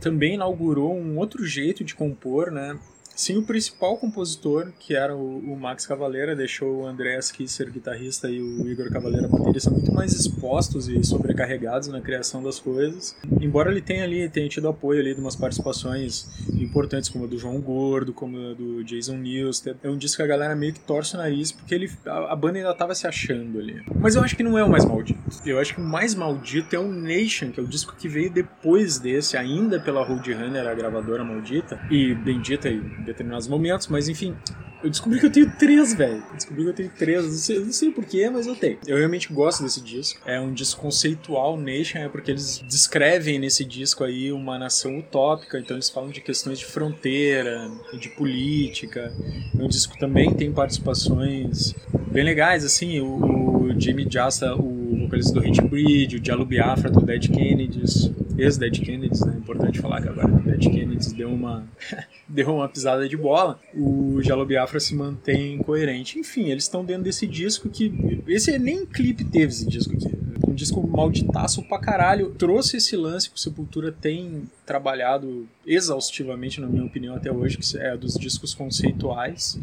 Também inaugurou um outro jeito de compor, né? Sim, o principal compositor, que era o, o Max Cavaleira, deixou o Andreas Kisser, guitarrista, e o Igor Cavaleira, baterista, muito mais expostos e sobrecarregados na criação das coisas. Embora ele tenha ali, tenha tido apoio ali de umas participações importantes, como a do João Gordo, como a do Jason Newsted. É um disco que a galera meio que torce o nariz, porque ele, a, a banda ainda estava se achando ali. Mas eu acho que não é o mais maldito. Eu acho que o mais maldito é o Nation, que é o disco que veio depois desse, ainda pela Roadrunner, a gravadora maldita, e bendita e determinados momentos, mas enfim, eu descobri que eu tenho três, velho. Descobri que eu tenho três. Não sei, não sei porquê, mas eu tenho. Eu realmente gosto desse disco. É um disco conceitual, Nation, é porque eles descrevem nesse disco aí uma nação utópica. Então eles falam de questões de fronteira, de política. É um disco também tem participações bem legais, assim. O, o Jimmy Jasta, o vocalista do Hit Breed, o Diallo Biafra do Dead Kennedys, ex-Dead Kennedys, né? Importante falar que agora o Dead Kennedys deu uma, deu uma pisada de bola. O Diallo Biafra se mantém coerente. Enfim, eles estão dentro desse disco que. Esse nem clipe teve esse disco aqui. Um disco malditaço pra caralho. Trouxe esse lance que o Sepultura tem trabalhado exaustivamente, na minha opinião, até hoje, que é dos discos conceituais.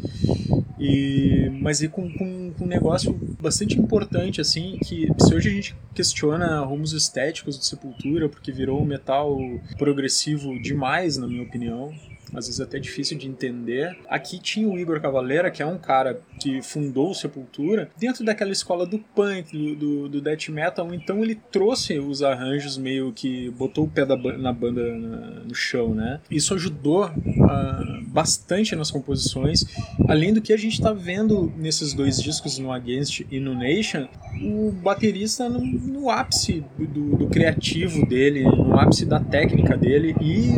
E, mas e com, com, com, um negócio bastante importante, assim, que se hoje a gente questiona rumos estéticos do Sepultura, porque virou um metal progressivo demais, na minha opinião, às vezes é até difícil de entender. Aqui tinha o Igor Cavaleira, que é um cara que fundou o Sepultura, dentro daquela escola do punk, do, do, do death metal, então ele trouxe os arranjos meio que botou o pé da, na banda na, no chão, né? Isso ajudou uh, bastante nas composições, além do que a gente está vendo nesses dois discos, no Against e no Nation, o baterista no, no ápice do, do criativo dele, no ápice da técnica dele e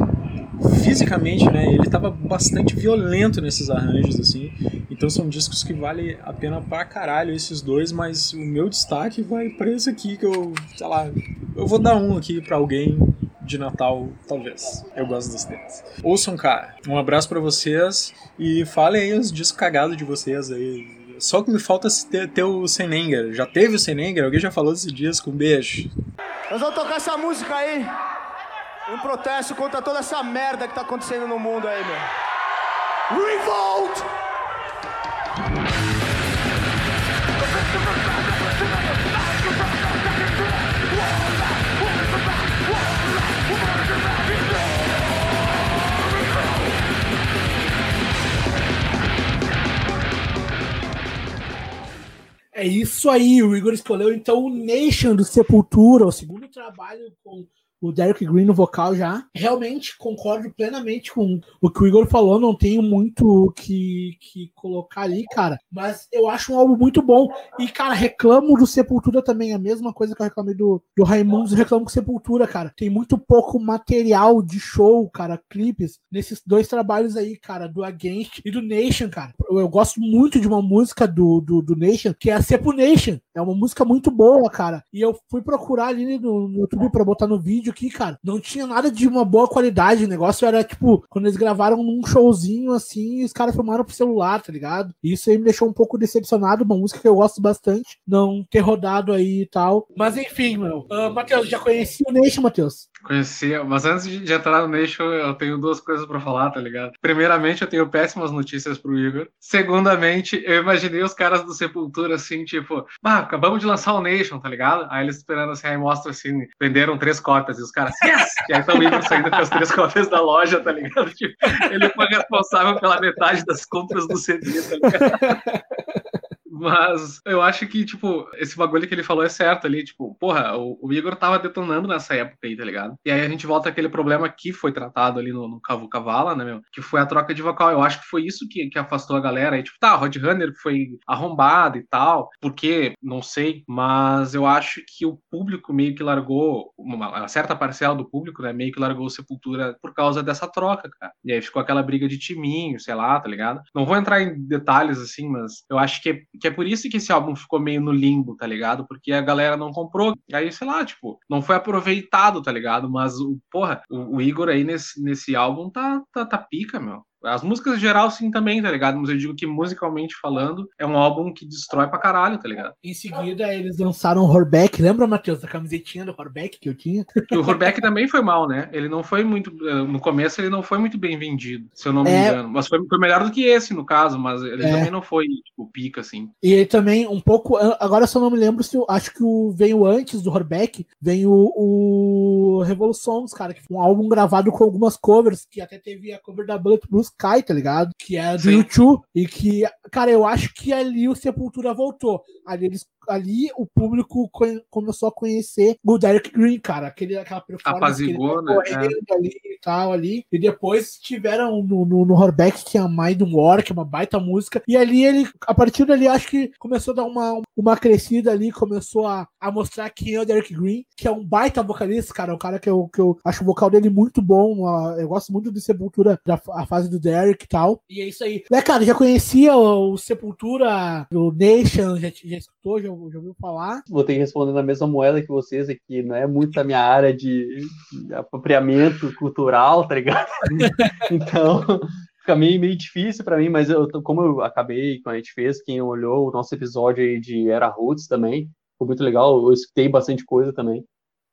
fisicamente, né, ele estava bastante violento nesses arranjos, assim. Então são discos que vale a pena pra caralho esses dois, mas o meu destaque vai pra esse aqui que eu, sei lá, eu vou dar um aqui pra alguém de Natal, talvez. Eu gosto dos deles. Ouçam, cara. Um abraço para vocês e falem aí os discos cagados de vocês aí. Só que me falta ter, ter o Senenger. Já teve o Senenger? Alguém já falou desse disco? Um beijo. Nós vamos tocar essa música aí. Um protesto contra toda essa merda que tá acontecendo no mundo aí, meu. Revolt! É isso aí, o Igor escolheu então o Nation do Sepultura, o segundo trabalho com o Derek Green no vocal já. Realmente concordo plenamente com o que o Igor falou, não tenho muito o que, que colocar ali, cara. Mas eu acho um álbum muito bom. E, cara, reclamo do Sepultura também, a mesma coisa que eu reclamei do, do Raimundos, reclamo com Sepultura, cara. Tem muito pouco material de show, cara, clipes, nesses dois trabalhos aí, cara, do Against e do Nation, cara. Eu, eu gosto muito de uma música do, do, do Nation, que é a Sepu Nation. É uma música muito boa, cara. E eu fui procurar ali no, no YouTube pra botar no vídeo aqui, cara, não tinha nada de uma boa qualidade. O negócio era tipo, quando eles gravaram num showzinho assim, os caras filmaram pro celular, tá ligado? E isso aí me deixou um pouco decepcionado. Uma música que eu gosto bastante, não ter rodado aí e tal. Mas enfim, meu. Uh, Matheus, já conhecia o Nation, Matheus? Conhecia, mas antes de entrar no Nation, eu tenho duas coisas para falar, tá ligado? Primeiramente, eu tenho péssimas notícias pro Igor. Segundamente, eu imaginei os caras do Sepultura assim, tipo, ah, acabamos de lançar o Nation, tá ligado? Aí eles esperando assim, aí mostra assim, venderam três cópias e os caras, yes! E aí estão o Igor saindo com as três cópias da loja, tá ligado? Tipo, ele foi responsável pela metade das compras do CD, tá ligado? Mas eu acho que, tipo, esse bagulho que ele falou é certo ali. Tipo, porra, o, o Igor tava detonando nessa época aí, tá ligado? E aí a gente volta àquele problema que foi tratado ali no, no Cavu Cavala, né, meu? Que foi a troca de vocal. Eu acho que foi isso que, que afastou a galera. Aí, tipo, tá, Rod Runner foi arrombado e tal. Porque, não sei, mas eu acho que o público meio que largou, uma, uma certa parcela do público, né, meio que largou Sepultura por causa dessa troca, cara. E aí ficou aquela briga de timinho, sei lá, tá ligado? Não vou entrar em detalhes assim, mas eu acho que é, é por isso que esse álbum ficou meio no limbo, tá ligado? Porque a galera não comprou. Aí, sei lá, tipo, não foi aproveitado, tá ligado? Mas, o, porra, o, o Igor aí nesse, nesse álbum tá, tá, tá pica, meu. As músicas em geral, sim, também, tá ligado? Mas eu digo que musicalmente falando, é um álbum que destrói pra caralho, tá ligado? Em seguida, eles lançaram o Horbeck. Lembra, Matheus, da camisetinha do Horbeck que eu tinha? o Horbeck também foi mal, né? Ele não foi muito. Eh, no começo, ele não foi muito bem vendido, se eu não me é... engano. Mas foi, foi, melhor do que esse, no caso, mas ele é... também não foi, tipo, pica, assim. E ele também, um pouco. Agora eu só não me lembro se eu acho que o, veio antes do Horbeck, vem o, o Revolutions, cara, que foi um álbum gravado com algumas covers, que até teve a cover da Bullet Blue Sky, tá ligado? Que é do Sim. YouTube. E que, cara, eu acho que ali o Sepultura voltou. Ali eles ali o público começou a conhecer o Derek Green, cara. Aquele, aquela performance Apazigou, né? É. ali e tal, ali. E depois tiveram no, no, no Horbeck, que é a Mind War, que é uma baita música. E ali ele, a partir dali, acho que começou a dar uma, uma crescida ali, começou a, a mostrar quem é o Derek Green, que é um baita vocalista, cara. Um cara que eu, que eu acho o vocal dele muito bom. Eu gosto muito de Sepultura, da a fase do Derek e tal. E é isso aí. Né, cara, já conhecia o, o Sepultura, o Nation, já, já escutou, já já ouviu falar? Vou ter que responder na mesma moeda que vocês aqui, não é muito a minha área de, de apropriamento cultural, tá ligado? então, fica meio, meio difícil para mim, mas eu, como eu acabei, quando a gente fez, quem olhou o nosso episódio aí de Era Roots também, foi muito legal, eu escutei bastante coisa também.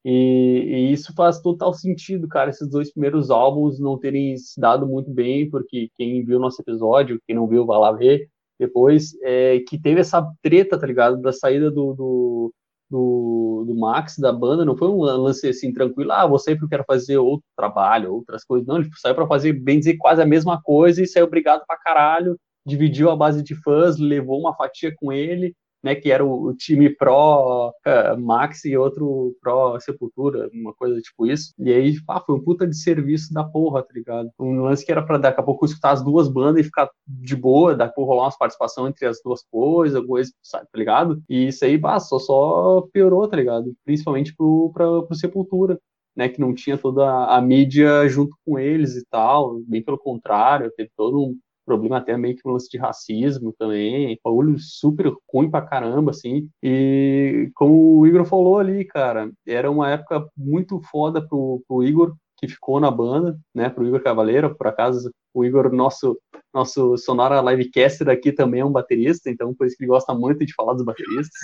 E, e, isso faz total sentido, cara, esses dois primeiros álbuns não terem se dado muito bem, porque quem viu nosso episódio, quem não viu, vai lá ver, depois, é, que teve essa treta, tá ligado? Da saída do, do, do, do, Max, da banda, não foi um lance assim tranquilo, ah, vou sair porque eu quero fazer outro trabalho, outras coisas. Não, ele saiu para fazer, bem dizer, quase a mesma coisa e saiu obrigado pra caralho, dividiu a base de fãs, levou uma fatia com ele, né, que era o, time pró uh, Max e outro pró Sepultura, uma coisa tipo isso. E aí, pá, foi um puta de serviço da porra, tá ligado? Um lance que era pra daqui a pouco escutar as duas bandas e ficar de boa, daqui a pouco rolar umas participações entre as duas coisas, coisa, sabe, tá ligado? E isso aí, bah, só, só piorou, tá ligado? Principalmente pro, pra, pro Sepultura. Né, que não tinha toda a mídia junto com eles e tal, bem pelo contrário, teve todo um, problema até meio que um lance de racismo também, bagulho super ruim pra caramba, assim, e como o Igor falou ali, cara, era uma época muito foda pro, pro Igor, que ficou na banda, né, pro Igor Cavaleiro, por acaso o Igor, nosso nosso Sonora Livecaster aqui também é um baterista, então por isso que ele gosta muito de falar dos bateristas.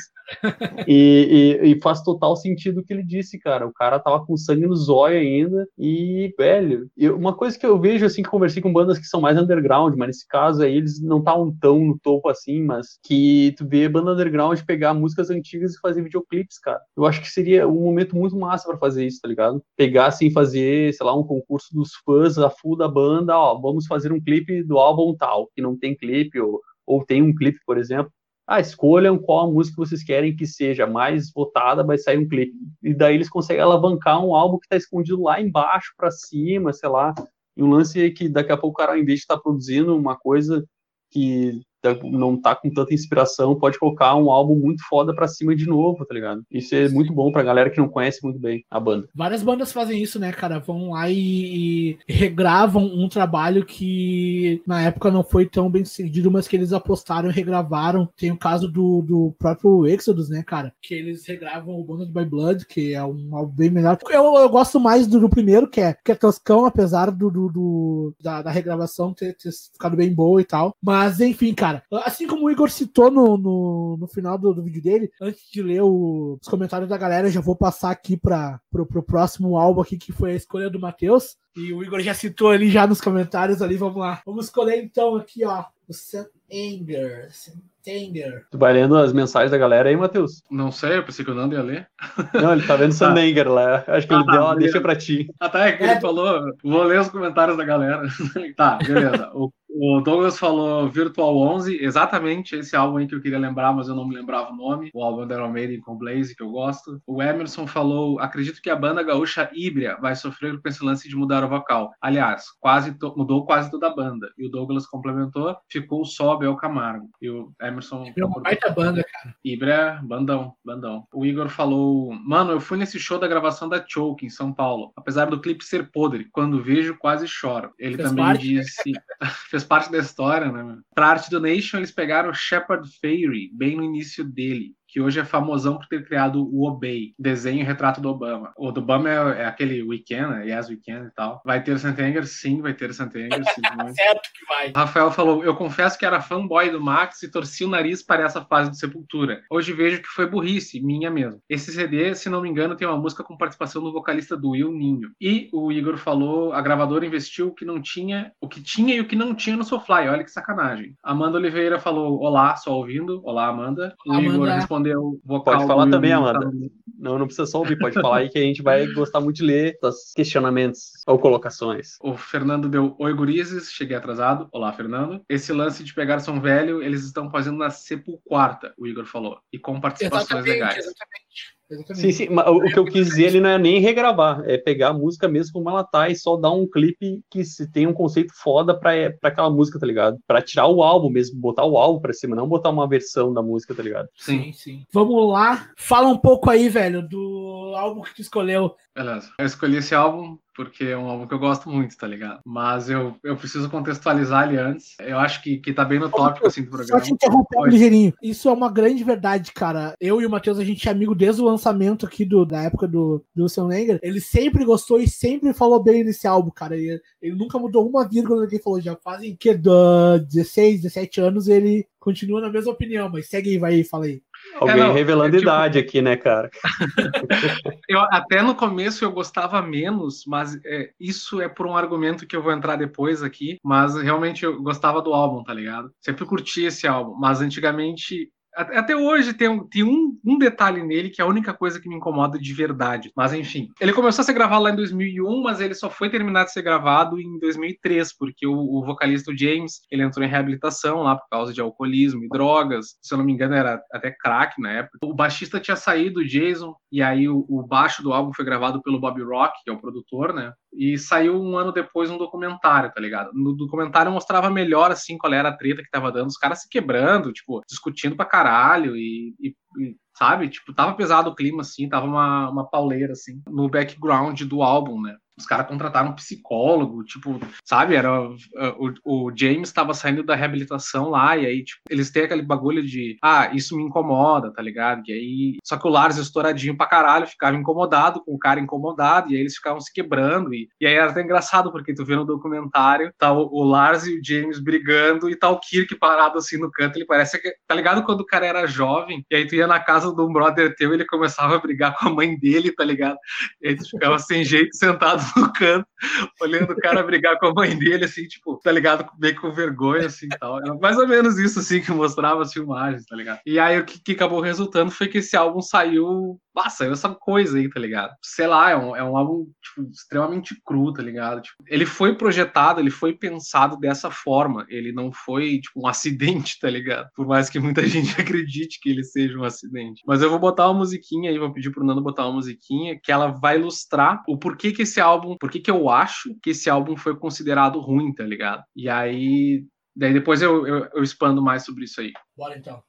e, e, e, faz total sentido o que ele disse, cara. O cara tava com sangue no zóio ainda. E, velho, eu, uma coisa que eu vejo, assim, que conversei com bandas que são mais underground, mas nesse caso aí eles não estavam tão no topo assim, mas que tu vê banda underground pegar músicas antigas e fazer videoclipes, cara. Eu acho que seria um momento muito massa para fazer isso, tá ligado? Pegar, assim, fazer, sei lá, um concurso dos fãs a full da banda, ó, vamos fazer um clipe do álbum álbum tal, que não tem clipe, ou, ou tem um clipe, por exemplo, ah, escolham qual a música vocês querem que seja mais votada, vai sair um clipe. E daí eles conseguem alavancar um álbum que está escondido lá embaixo para cima, sei lá. E um lance é que daqui a pouco o cara, em vez de estar tá produzindo uma coisa que não tá com tanta inspiração, pode colocar um álbum muito foda pra cima de novo, tá ligado? Isso é muito bom pra galera que não conhece muito bem a banda. Várias bandas fazem isso, né, cara? Vão lá e, e regravam um trabalho que na época não foi tão bem sucedido, mas que eles apostaram e regravaram. Tem o caso do, do próprio Exodus, né, cara? Que eles regravam o Bonded by Blood, que é um álbum bem melhor. Eu, eu gosto mais do, do primeiro, que é, que é toscão, apesar do, do, do da, da, regravação ter, ter ficado bem boa e tal. Mas, enfim, cara cara. Assim como o Igor citou no, no, no final do, do, vídeo dele, antes de ler o, os comentários da galera, já vou passar aqui para pro, pro próximo álbum aqui, que foi a escolha do Matheus. E o Igor já citou ali já nos comentários ali, vamos lá. Vamos escolher então aqui, ó, o Sam Anger. Tu vai lendo as mensagens da galera aí, Matheus? Não sei, eu pensei que o Nando ia ler. Não, ele tá vendo Sam ah. lá. Acho que ele ah, deu uma deixa pra ti. Ah, tá, é que ele é. falou, vou ler os comentários da galera. tá, beleza. O, O Douglas falou Virtual 11, exatamente esse álbum aí que eu queria lembrar, mas eu não me lembrava o nome. O álbum da Iron Maiden com Blaze, que eu gosto. O Emerson falou: acredito que a banda gaúcha Híbria vai sofrer com esse lance de mudar o vocal. Aliás, quase mudou quase toda a banda. E o Douglas complementou: ficou só Bel Camargo. E o Emerson. É uma baita banda, cara. Híbria, bandão, bandão. O Igor falou: mano, eu fui nesse show da gravação da Choke em São Paulo. Apesar do clipe ser podre, quando vejo, quase choro. Ele Fez também parte? disse. fez parte da história, né? Pra arte do Nation, eles pegaram Shepard Fairey bem no início dele que hoje é famosão por ter criado o Obey, desenho e retrato do Obama. O do Obama é, é aquele Weekend, né? Yes Weekend e tal. Vai ter Santenger? Sim, vai ter Santenger. certo que vai. Rafael falou, eu confesso que era fanboy do Max e torci o nariz para essa fase do Sepultura. Hoje vejo que foi burrice, minha mesmo. Esse CD, se não me engano, tem uma música com participação do vocalista do Will Ninho. E o Igor falou, a gravadora investiu o que não tinha, o que tinha e o que não tinha no Sofly. Olha que sacanagem. Amanda Oliveira falou, olá, só ouvindo. Olá, Amanda. O Amanda. Igor respondeu respondeu vocal. Pode falar também, Amanda. Não, não precisa só ouvir, pode falar aí que a gente vai gostar muito de ler os questionamentos ou colocações. O Fernando deu Oi Gurizes, cheguei atrasado. Olá, Fernando. Esse lance de pegar São Velho, eles estão fazendo na Sepulquarta, o Igor falou. E com participações exatamente, legais. Exatamente. Exatamente. Sim, sim, mas o que eu quis dizer ele não é nem regravar, é pegar a música mesmo como ela tá e só dar um clipe que se tem um conceito foda pra, pra aquela música, tá ligado? Pra tirar o álbum mesmo, botar o álbum pra cima, não botar uma versão da música, tá ligado? Sim, sim. Vamos lá, fala um pouco aí, velho, do álbum que tu escolheu. Beleza. Eu escolhi esse álbum porque é um álbum que eu gosto muito, tá ligado? Mas eu, eu preciso contextualizar ele antes. Eu acho que, que tá bem no tópico, assim, do programa. Só te interromper ligeirinho. Isso é uma grande verdade, cara. Eu e o Matheus, a gente é amigo desde o lançamento aqui do, da época do, do Sam Langer. Ele sempre gostou e sempre falou bem desse álbum, cara. Ele, ele nunca mudou uma vírgula do que ele falou. Já fazem que, 16, 17 anos ele continua na mesma opinião, mas segue aí, vai aí, fala aí. Alguém é, revelando é, tipo... idade aqui, né, cara? eu, até no começo eu gostava menos, mas é, isso é por um argumento que eu vou entrar depois aqui. Mas realmente eu gostava do álbum, tá ligado? Sempre curti esse álbum, mas antigamente até hoje tem, um, tem um, um, detalhe nele que é a única coisa que me incomoda de verdade. Mas enfim, ele começou a ser gravado lá em 2001, mas ele só foi terminado de ser gravado em 2003, porque o, o vocalista James ele entrou em reabilitação lá por causa de alcoolismo e drogas. Se eu não me engano, era até crack na época. O baixista tinha saído, o Jason, e aí o, o baixo do álbum foi gravado pelo Bob Rock, que é o produtor, né? E saiu um ano depois um documentário, tá ligado? No documentário mostrava melhor, assim, qual era a treta que tava dando, os caras se quebrando, tipo, discutindo pra caralho e, e, e sabe? Tipo, tava pesado o clima, assim, tava uma, uma pauleira, assim, no background do álbum, né? Os caras contrataram um psicólogo, tipo, sabe? Era uh, o, o James estava saindo da reabilitação lá, e aí, tipo, eles têm aquele bagulho de ah, isso me incomoda, tá ligado? E aí. Só que o Lars estouradinho pra caralho, ficava incomodado com o cara incomodado, e aí eles ficavam se quebrando. E, e aí era até engraçado, porque tu vê no documentário, tá o, o Lars e o James brigando, e tá o Kirk parado assim no canto. Ele parece que. Tá ligado quando o cara era jovem, e aí tu ia na casa de um brother teu, ele começava a brigar com a mãe dele, tá ligado? E aí tu ficava sem jeito sentado no canto, olhando o cara brigar com a mãe dele, assim, tipo, tá ligado? Meio com vergonha, assim, tal. Era mais ou menos isso, assim, que mostrava as filmagens, tá ligado? E aí o que, que acabou resultando foi que esse álbum saiu ah, essa coisa aí, tá ligado? Sei lá, é um, é um álbum tipo, extremamente cru, tá ligado? Tipo, ele foi projetado, ele foi pensado dessa forma. Ele não foi, tipo, um acidente, tá ligado? Por mais que muita gente acredite que ele seja um acidente. Mas eu vou botar uma musiquinha aí, vou pedir pro Nando botar uma musiquinha que ela vai ilustrar o porquê que esse álbum, por que eu acho que esse álbum foi considerado ruim, tá ligado? E aí, daí depois eu, eu, eu expando mais sobre isso aí. Bora então.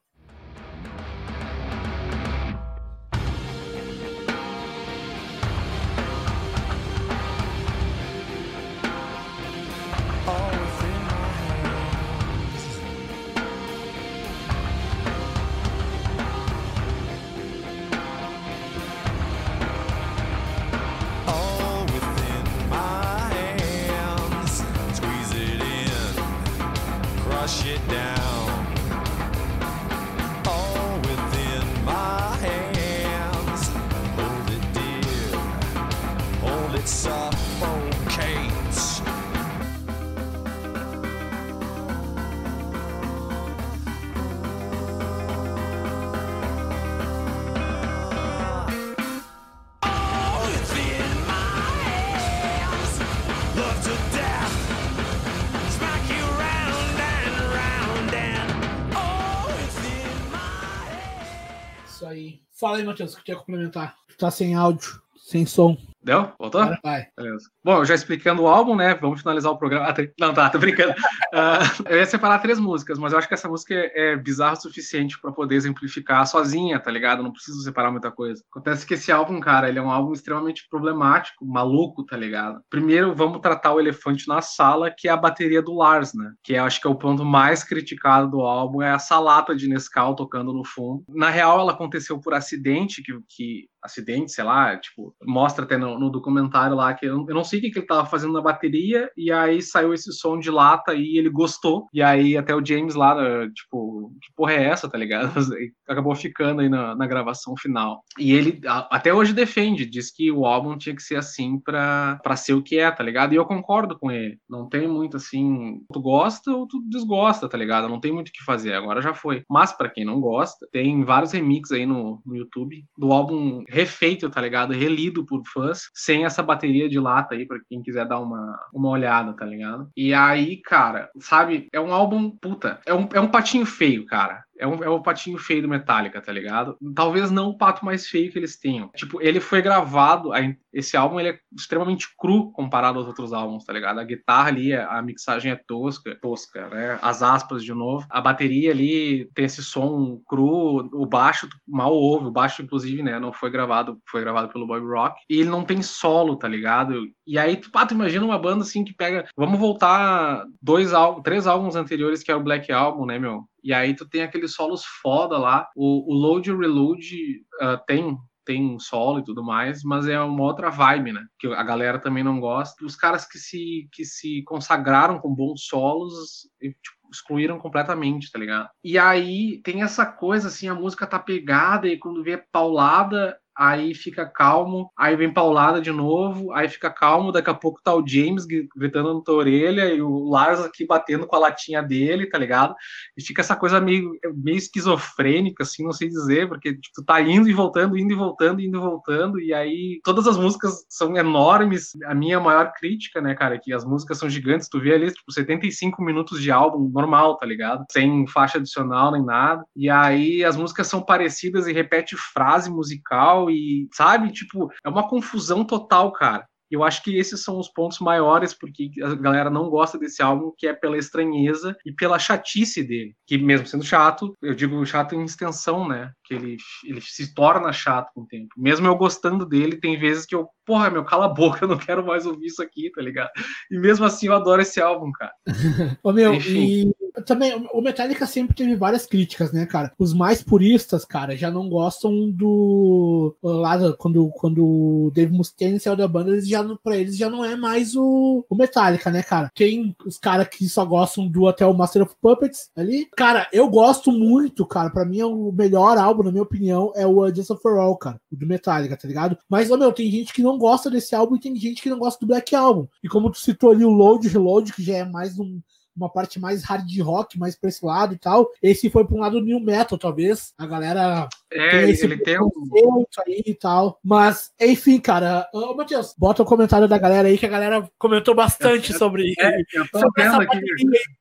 Fala aí, Matheus, que quer complementar? Tu tá sem áudio, sem som. Deu? Voltou? Vai. Beleza. Bom, já explicando o álbum, né? Vamos finalizar o programa. Ah, não, tá, tô brincando. Uh, eu ia separar três músicas, mas eu acho que essa música é bizarra o suficiente para poder exemplificar sozinha, tá ligado? Não preciso separar muita coisa. Acontece que esse álbum, cara, ele é um álbum extremamente problemático, maluco, tá ligado? Primeiro, vamos tratar o elefante na sala, que é a bateria do Lars, né? Que eu acho que é o ponto mais criticado do álbum, é essa lata de Nescau tocando no fundo. Na real, ela aconteceu por acidente, que, que acidente, sei lá, tipo, mostra até no, no documentário lá que eu, eu, não sei o que, que ele tava fazendo na bateria, e aí saiu esse som de lata e ele gostou, e aí até o James lá, tipo, que porra é essa, tá ligado? Acabou ficando aí na, na gravação final. E ele a, até hoje defende, diz que o álbum tinha que ser assim pra, pra ser o que é, tá ligado? E eu concordo com ele. Não tem muito assim, tu gosta ou tu desgosta, tá ligado? Não tem muito o que fazer, agora já foi. Mas para quem não gosta, tem vários remixes aí no, no YouTube do álbum refeito, tá ligado? Relido por fãs, sem essa bateria de lata aí, pra quem quiser dar uma, uma olhada, tá ligado? E aí, cara, sabe, é um álbum, puta, é um, é um patinho feio, cara. É um, é um patinho feio do Metallica, tá ligado? Talvez não o pato mais feio que eles tenham. Tipo, ele foi gravado, esse álbum ele é extremamente cru comparado aos outros álbuns, tá ligado? A guitarra ali, a mixagem é tosca, tosca, né? As aspas de novo. A bateria ali tem esse som cru, o baixo mal ouve, o baixo inclusive, né, não foi gravado, foi gravado pelo Bob Rock. E ele não tem solo, tá ligado? E aí, tu imagina uma banda assim que pega, vamos voltar dois álbuns, três álbuns anteriores que é o Black Album, né, meu? E aí tu tem aqueles solos foda lá. O, o Load e Reload uh, tem tem solo e tudo mais, mas é uma outra vibe, né? Que a galera também não gosta. Os caras que se, que se consagraram com bons solos, tipo, excluíram completamente, tá ligado? E aí tem essa coisa assim, a música tá pegada e quando vê paulada, aí fica calmo, aí vem paulada de novo, aí fica calmo, daqui a pouco tá o James gritando na tua orelha e o Lars aqui batendo com a latinha dele, tá ligado? E fica essa coisa meio, meio esquizofrênica, assim, não sei dizer, porque tipo, tu tá indo e voltando, indo e voltando, indo e voltando, e aí todas as músicas são enormes. A minha maior crítica, né, cara, é que as músicas são gigantes, tu vê ali, tipo, 75 minutos de álbum normal, tá ligado? Sem faixa adicional nem nada. E aí as músicas são parecidas e repete frase musical e, sabe, tipo, é uma confusão total, cara. Eu acho que esses são os pontos maiores porque a galera não gosta desse álbum, que é pela estranheza e pela chatice dele. Que mesmo sendo chato, eu digo chato em extensão, né? Que ele, ele se torna chato com o tempo. Mesmo eu gostando dele, tem vezes que eu, porra, meu, cala a boca, eu não quero mais ouvir isso aqui, tá ligado? E mesmo assim eu adoro esse álbum, cara. Ô, meu, Enfim. e também, o Metallica sempre teve várias críticas, né, cara? Os mais puristas, cara, já não gostam do. Lá, quando, quando o Dave Mustaine saiu da banda, eles já, pra eles já não é mais o, o Metallica, né, cara? Tem os caras que só gostam do até o Master of Puppets ali. Cara, eu gosto muito, cara. Pra mim é o melhor álbum, na minha opinião, é o Just for All, cara. O do Metallica, tá ligado? Mas, ô, meu, tem gente que não gosta desse álbum e tem gente que não gosta do Black Album. E como tu citou ali o Load Reload, que já é mais um uma parte mais hard rock, mais pra esse lado e tal. Esse foi pra um lado new metal, talvez. A galera. É, tem esse ele tem um. Aí e tal. Mas, enfim, cara. Ô, Matheus, bota o comentário da galera aí, que a galera comentou bastante sobre, é, eu tô sobre vendo aqui.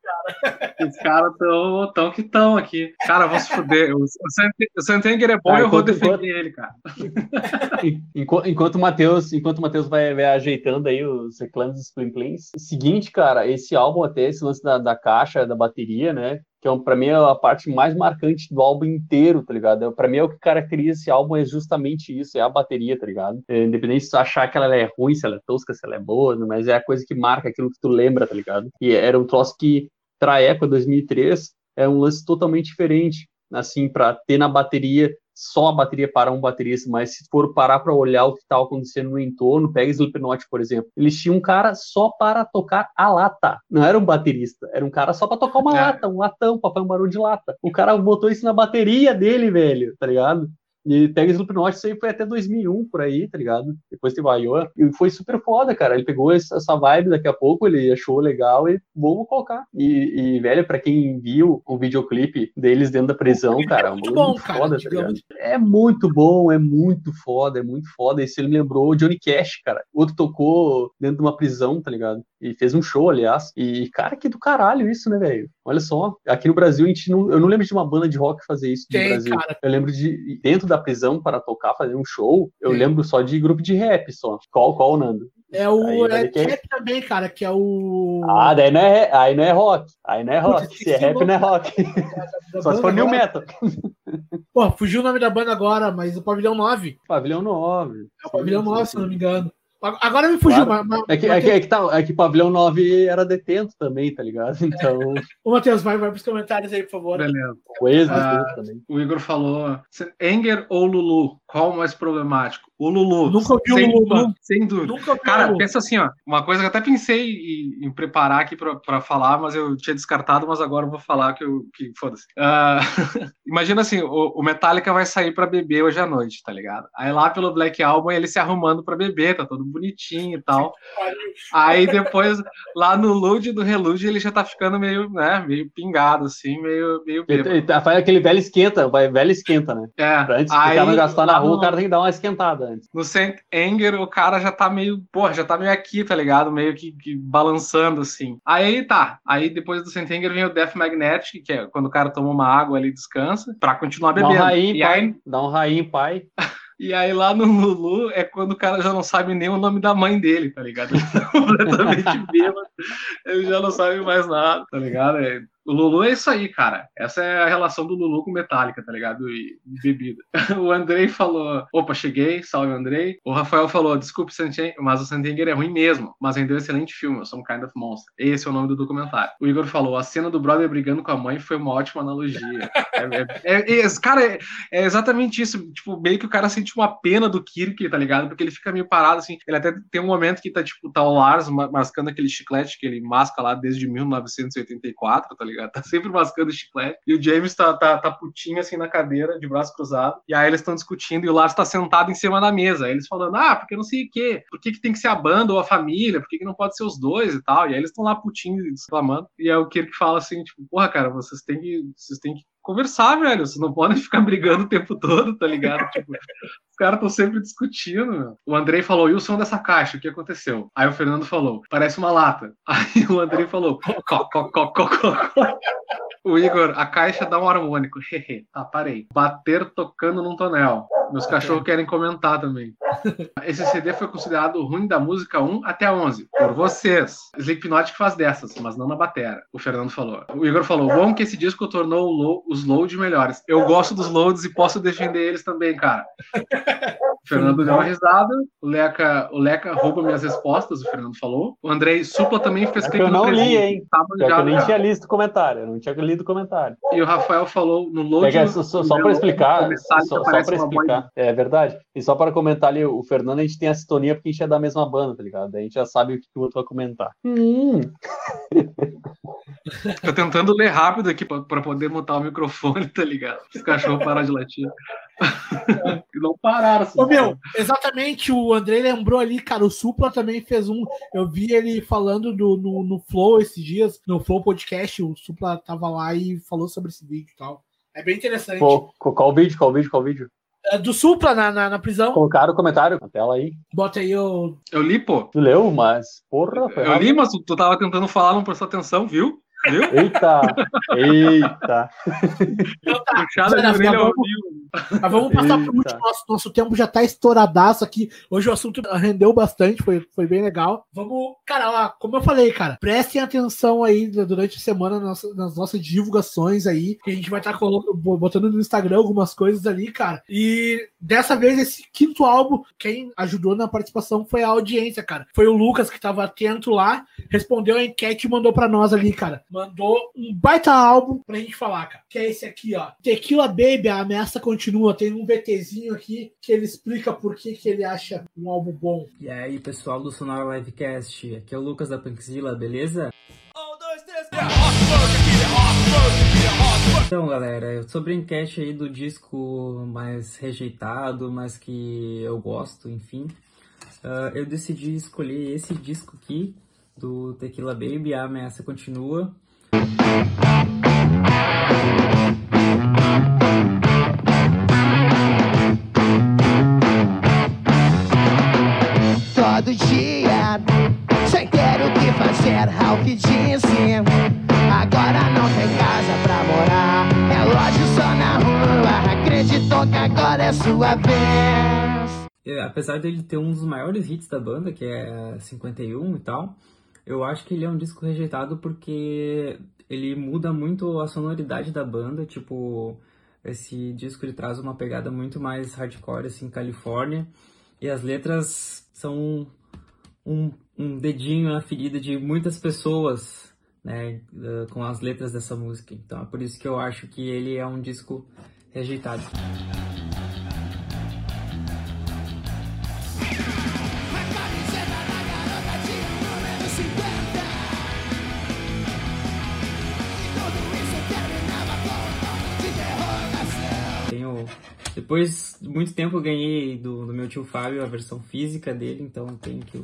cara. Os caras tão, tão que tão aqui. Cara, vamos se fuder. O Santenger é bom e eu vou defender enquanto, ele, cara. enquanto, enquanto o Matheus enquanto o Matheus vai, vai ajeitando aí os reclames dos Plim Plims, seguinte, cara, esse álbum até, esse lance da, da caixa, da bateria, né? Que é, para mim é a parte mais marcante do álbum inteiro, tá ligado? Para mim é o que caracteriza esse álbum é justamente isso, é a bateria, tá ligado? É, independente se tu achar que ela é ruim, se ela é tosca, se ela é boa, né? mas é a coisa que marca aquilo que tu lembra, tá ligado? E era um troço que, época 2003, é um lance totalmente diferente, assim, para ter na bateria só a bateria para um baterista, mas se for parar para olhar o que está acontecendo no entorno, pega Slipknot, por exemplo, eles tinham um cara só para tocar a lata, não era um baterista, era um cara só para tocar uma é. lata, um latão, para fazer um barulho de lata. O cara botou isso na bateria dele, velho, tá ligado? E pega Slipknot, isso aí foi até 2001, por aí, tá ligado? Depois teve o Iowa. E foi super foda, cara. Ele pegou essa vibe daqui a pouco, ele achou legal e vamos colocar. E, e velho, pra quem viu o videoclipe deles dentro da prisão, cara, é muito, bom, cara, foda, tá ligado? É muito bom, é muito foda, é muito foda. E se ele lembrou o Johnny Cash, cara. Outro tocou dentro de uma prisão, tá ligado? E fez um show, aliás. E, cara, que do caralho isso, né, velho? Olha só. Aqui no Brasil, a gente não, eu não lembro de uma banda de rock fazer isso no Brasil. Cara. Eu lembro de, dentro da prisão para tocar, fazer um show, eu lembro só de grupo de rap só. Qual, qual, Nando? É o Aí é que- rap também, cara, que é o. Ah, daí não é, aí não é rock. Aí não é rock. Putz, Se é rap, não é rock. Só se for new metal. Pô, fugiu o nome da banda agora, mas o Pavilhão 9. Pavilhão 9. É o Pavilhão 9, se não me engano. Agora me fugiu, Claro. mas, mas, É que, é, que, é, que tá, é que Pavilhão 9 era detento também, tá ligado? Então, Ô, Matheus, vai, vai pros comentários aí, por favor. Beleza. o ex Ah, também. O Igor falou: Enger ou Lulu? Qual o mais problemático? O Lulu. Nunca ouvi o sem, Lulu, dúvida. Sem dúvida. Nunca vi Cara, o- pensa assim, ó. Uma coisa que eu até pensei em, em preparar aqui pra, pra falar, mas eu tinha descartado, mas agora eu vou falar que eu. Que, Foda-se. Ah, imagina assim: o, o Metallica vai sair pra beber hoje à noite, tá ligado? Aí lá pelo Black Album ele se arrumando pra beber, tá todo bonitinho e tal. Aí depois, lá no load do reload, ele já tá ficando meio, né, meio pingado, assim, meio, meio Ele, tá- faz aquele velho esquenta, vai velho esquenta, né? É, Pra antes aí, cara gastar na rua, no- o cara tem que dar uma esquentada antes. No Saint Anger, o cara já tá meio, porra, já tá meio aqui, tá ligado? Meio que, que balançando, assim. Aí tá. Aí depois do Saint Anger vem o Death Magnetic, que é quando o cara toma uma água ali e descansa, pra continuar Dá um bebendo. rainho, e, pai. aí, Dá um rainho, pai. E aí lá no Lulu é quando o cara já não sabe nem o nome da mãe dele, tá ligado? Ele tá completamente bêbado. Ele já não sabe mais nada, tá ligado? É- O Lulu é isso aí, cara. Essa é a relação do Lulu com Metallica, tá ligado? E bebida. O Andrei falou: opa, cheguei, salve Andrei. O Rafael falou: desculpe, Santiago, mas o Santiago é ruim mesmo, mas rendeu um excelente filme, eu sou um kind of monster. Esse é o nome do documentário. O Igor falou: a cena do brother brigando com a mãe foi uma ótima analogia. É, é- é- é- cara, é, é exatamente isso. Tipo, meio que o cara sente uma pena do Kirk, tá ligado? Porque ele fica meio parado, assim. Ele até tem um momento que tá, tipo, tá o Lars ma- mascando aquele chiclete que ele masca lá desde 1984, tá ligado? Tá sempre mascando chiclete. E o James tá, tá, tá putinho, assim, na cadeira, de braço cruzado. E aí eles estão discutindo e o Lars tá sentado em cima da mesa. Aí eles falando, ah, porque não sei o quê. Por que, que tem que ser a banda ou a família? Por que, que não pode ser os dois e tal? E aí eles estão lá putinhos e exclamando. E aí o Kirk fala assim, tipo, porra, cara, vocês têm que, vocês têm que conversar, velho. Vocês não podem ficar brigando o tempo todo, tá ligado? Tipo, os caras estão sempre discutindo, meu. O Andrei falou, e o som dessa caixa? O que aconteceu? Aí o Fernando falou, parece uma lata. Aí o Andrei falou, có, có, có, có, có, có. O Igor, a caixa dá um harmônico. Hehe, tá, parei. Bater tocando num tonel. Meus cachorros querem comentar também. Esse CD foi considerado o ruim da música 1 até a 11, por vocês. Slipknot faz dessas, mas não na batera. O Fernando falou. O Igor falou, bom que esse disco tornou o os loads melhores. Eu gosto dos loads e posso defender eles também, cara. O Fernando deu uma risada. O Leca, o Leca rouba minhas respostas, o Fernando falou. O Andrei Supla também fez É que clique eu no não li, hein? Tá que eu nem já. tinha lido o comentário, eu não tinha lido o comentário. E o Rafael falou no load. É é só, só, para explicar, só, só para explicar, é verdade. E só para comentar ali, o Fernando, a gente tem a sintonia porque a gente é da mesma banda, tá ligado? Daí a gente já sabe o que o outro vai comentar. Hum, Tô tentando ler rápido aqui pra poder montar o microfone, tá ligado? Os cachorros pararam de latir. e não pararam. assim. Ô, meu, exatamente, o Andrei lembrou ali, cara, o Supla também fez um. Eu vi ele falando do, no, no Flow esses dias, no Flow Podcast, o Supla tava lá e falou sobre esse vídeo e tal. É bem interessante. Pô, qual o vídeo? Qual o vídeo? Qual o vídeo? É do Supla na, na, na prisão. Colocaram o comentário na tela aí. Bota aí o. Eu li, pô. Tu leu, mas porra, Eu rápido. li, mas tu, tu tava tentando falar, não prestou atenção, viu? Viu? Eita, eita. Então tá, Puxada de orelha ao vamos- vivo. Mas vamos passar pro Eita. último. Nosso, nosso tempo já tá estouradaço aqui. Hoje o assunto rendeu bastante, foi, foi bem legal. Vamos, cara, ó, como eu falei, cara, prestem atenção aí durante a semana nas, nas nossas divulgações aí. Que a gente vai estar botando no Instagram algumas coisas ali, cara. E dessa vez, esse quinto álbum, quem ajudou na participação foi a audiência, cara. Foi o Lucas que tava atento lá, respondeu a enquete e mandou pra nós ali, cara. Mandou um baita álbum pra gente falar, cara. Que é esse aqui, ó. Tequila Baby, a ameaça continua. Tem um VTzinho aqui que ele explica por que, que ele acha um álbum bom. E aí, pessoal do Sonora Livecast, aqui é o Lucas da Punkzilla, beleza? Então, galera, sobre a enquete aí do disco mais rejeitado, mas que eu gosto, enfim, ah, eu decidi escolher esse disco aqui, do Tequila Baby, A Ameaça Continua. Ao que disse. Agora não tem casa pra morar. É loja só na rua. Acreditou que agora é sua vez. É, apesar dele ter um dos maiores hits da banda, que é 51 e tal, eu acho que ele é um disco rejeitado porque ele muda muito a sonoridade da banda, tipo, esse disco ele traz uma pegada muito mais hardcore, assim, Califórnia, e as letras são um, um dedinho na ferida de muitas pessoas, né, com as letras dessa música. Então é por isso que eu acho que ele é um disco rejeitado. Depois de muito tempo eu ganhei do, do meu tio Fábio a versão física dele, então tenho que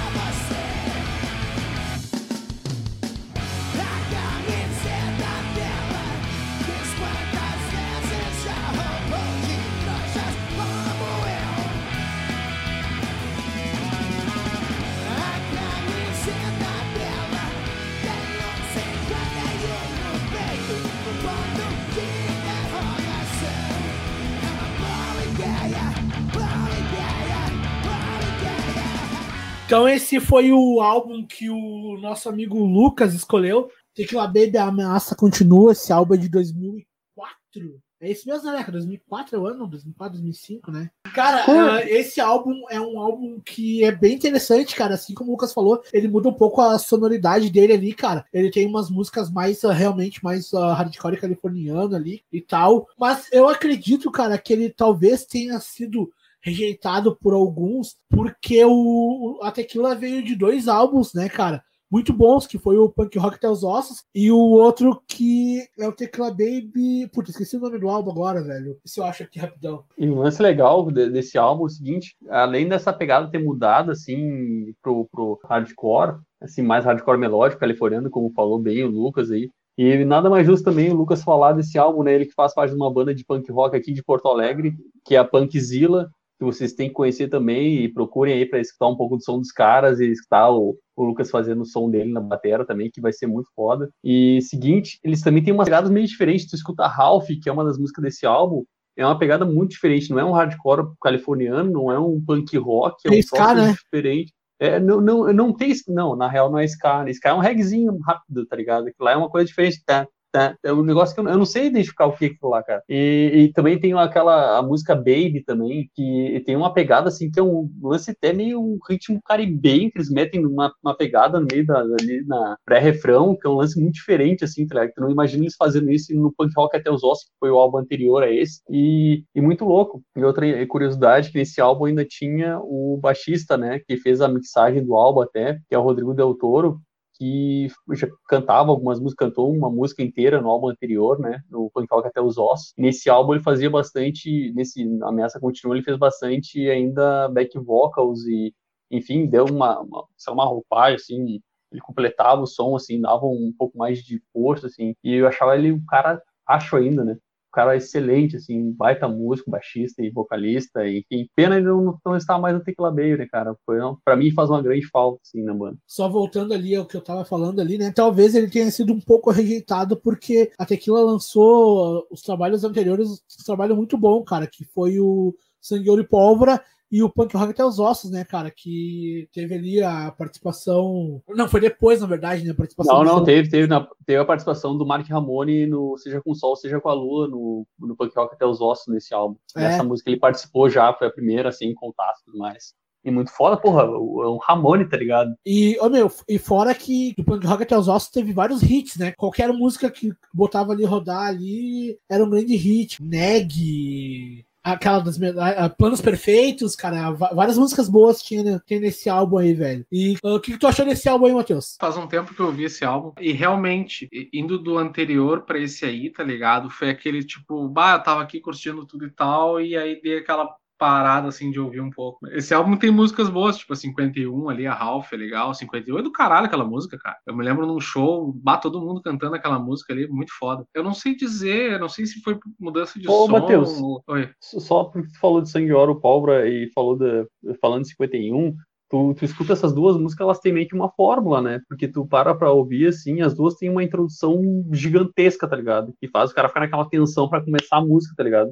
Então esse foi o álbum que o nosso amigo Lucas escolheu. Tequila Baby a ameaça continua. Esse álbum é de 2004. É esse mesmo, né? 2004 é o ano, 2004, 2005, né? Cara, ah, esse álbum é um álbum que é bem interessante, cara. Assim como o Lucas falou, ele muda um pouco a sonoridade dele ali, cara. Ele tem umas músicas mais, ah, realmente, mais ah, hardcore californiano ali e tal. Mas eu acredito, cara, que ele talvez tenha sido rejeitado por alguns, porque o, a Tequila veio de dois álbuns, né, cara? Muito bons, que foi o Punk Rock Até os Ossos, e o outro que é o Tequila Baby. Putz, esqueci o nome do álbum agora, velho. Se eu acho aqui rapidão. E um lance legal de- desse álbum é o seguinte, além dessa pegada ter mudado, assim, pro, pro hardcore, assim, mais hardcore melódico, californiano, como falou bem o Lucas aí, e nada mais justo também o Lucas falar desse álbum, né, ele que faz parte de uma banda de punk rock aqui de Porto Alegre, que é a Punkzilla, que vocês têm que conhecer também e procurem aí para escutar um pouco do som dos caras e escutar o, o Lucas fazendo o som dele na bateria também, que vai ser muito foda. E seguinte, eles também têm umas pegadas meio diferentes. Tu escuta Ralph, que é uma das músicas desse álbum, é uma pegada muito diferente. Não é um hardcore californiano, não é um punk rock, é um ska, né? diferente. É, não, não, não tem. Não, na real não é ska. Ska é um regzinho rápido, tá ligado? Que lá é uma coisa diferente. Tá, tá. É um negócio que eu, eu não sei identificar o que é lá, cara. E, e também tem aquela a música Baby também, que tem uma pegada assim, que é um lance até meio um ritmo caribenho, que eles metem uma, uma pegada no meio da, ali na pré-refrão, que é um lance muito diferente, assim, tá ligado? Tu não imagina eles fazendo isso no punk rock até os ossos, que foi o álbum anterior a esse, e, e muito louco. E outra curiosidade, que nesse álbum ainda tinha o baixista, né, que fez a mixagem do álbum até, que é o Rodrigo Del Toro, que já cantava algumas músicas, cantou uma música inteira no álbum anterior, né, no Punk Rock Até os Ossos. Nesse álbum ele fazia bastante, nesse Ameaça Continua, ele fez bastante ainda back vocals e, enfim, deu uma, uma, uma roupagem, assim, ele completava o som, assim, dava um pouco mais de força, assim, e eu achava ele um cara, acho ainda, né, cara excelente, assim, baita músico, baixista e vocalista, e, e pena ele não, não estar mais no Baby, né, cara, foi, para mim faz uma grande falta, assim, na banda. Só voltando ali ao que eu tava falando ali, né? Talvez ele tenha sido um pouco rejeitado porque a Tequila lançou os trabalhos anteriores, um trabalho muito bom, cara, que foi o Sangue, Ouro e Pólvora e o Punk Rock Até os Ossos, né, cara, que teve ali a participação... Não, foi depois, na verdade, né, a participação... Não, do não, teve, teve, na- teve a participação do Mark Ramone no Seja com o Sol, Seja com a Lua, no, no Punk Rock Até os Ossos, nesse álbum. É. Nessa música ele participou já, foi a primeira, assim, contato e tudo mais. E muito foda, porra, o- é um Ramone, tá ligado? E, ô, meu, e fora que o Punk Rock Até os Ossos teve vários hits, né? Qualquer música que botava ali rodar ali era um grande hit. Neg, aquela me- a- Planos Perfeitos, cara, várias músicas boas tinha, ne- tem nesse álbum aí, velho. E ah, o que, que tu achou desse álbum aí, Matheus? Faz um tempo que eu ouvi esse álbum e realmente, indo do anterior pra esse aí, tá ligado? Foi aquele tipo, bah, eu tava aqui curtindo tudo e tal, e aí dei aquela parada assim de ouvir um pouco. Esse álbum tem músicas boas, tipo a 51 ali, a Ralph é legal. 51 é do caralho aquela música, cara. Eu me lembro num show, bate todo mundo cantando aquela música ali, muito foda. Eu não sei dizer, não sei se foi mudança de Ô, som. Matheus. Oi. Só porque tu falou de Sangue, Ouro, Pólvora e falou de, falando de 51, tu, tu escuta essas duas músicas, elas têm meio que uma fórmula, né? Porque tu para pra ouvir, assim, as duas têm uma introdução gigantesca, tá ligado? Que faz o cara ficar naquela tensão pra começar a música, tá ligado?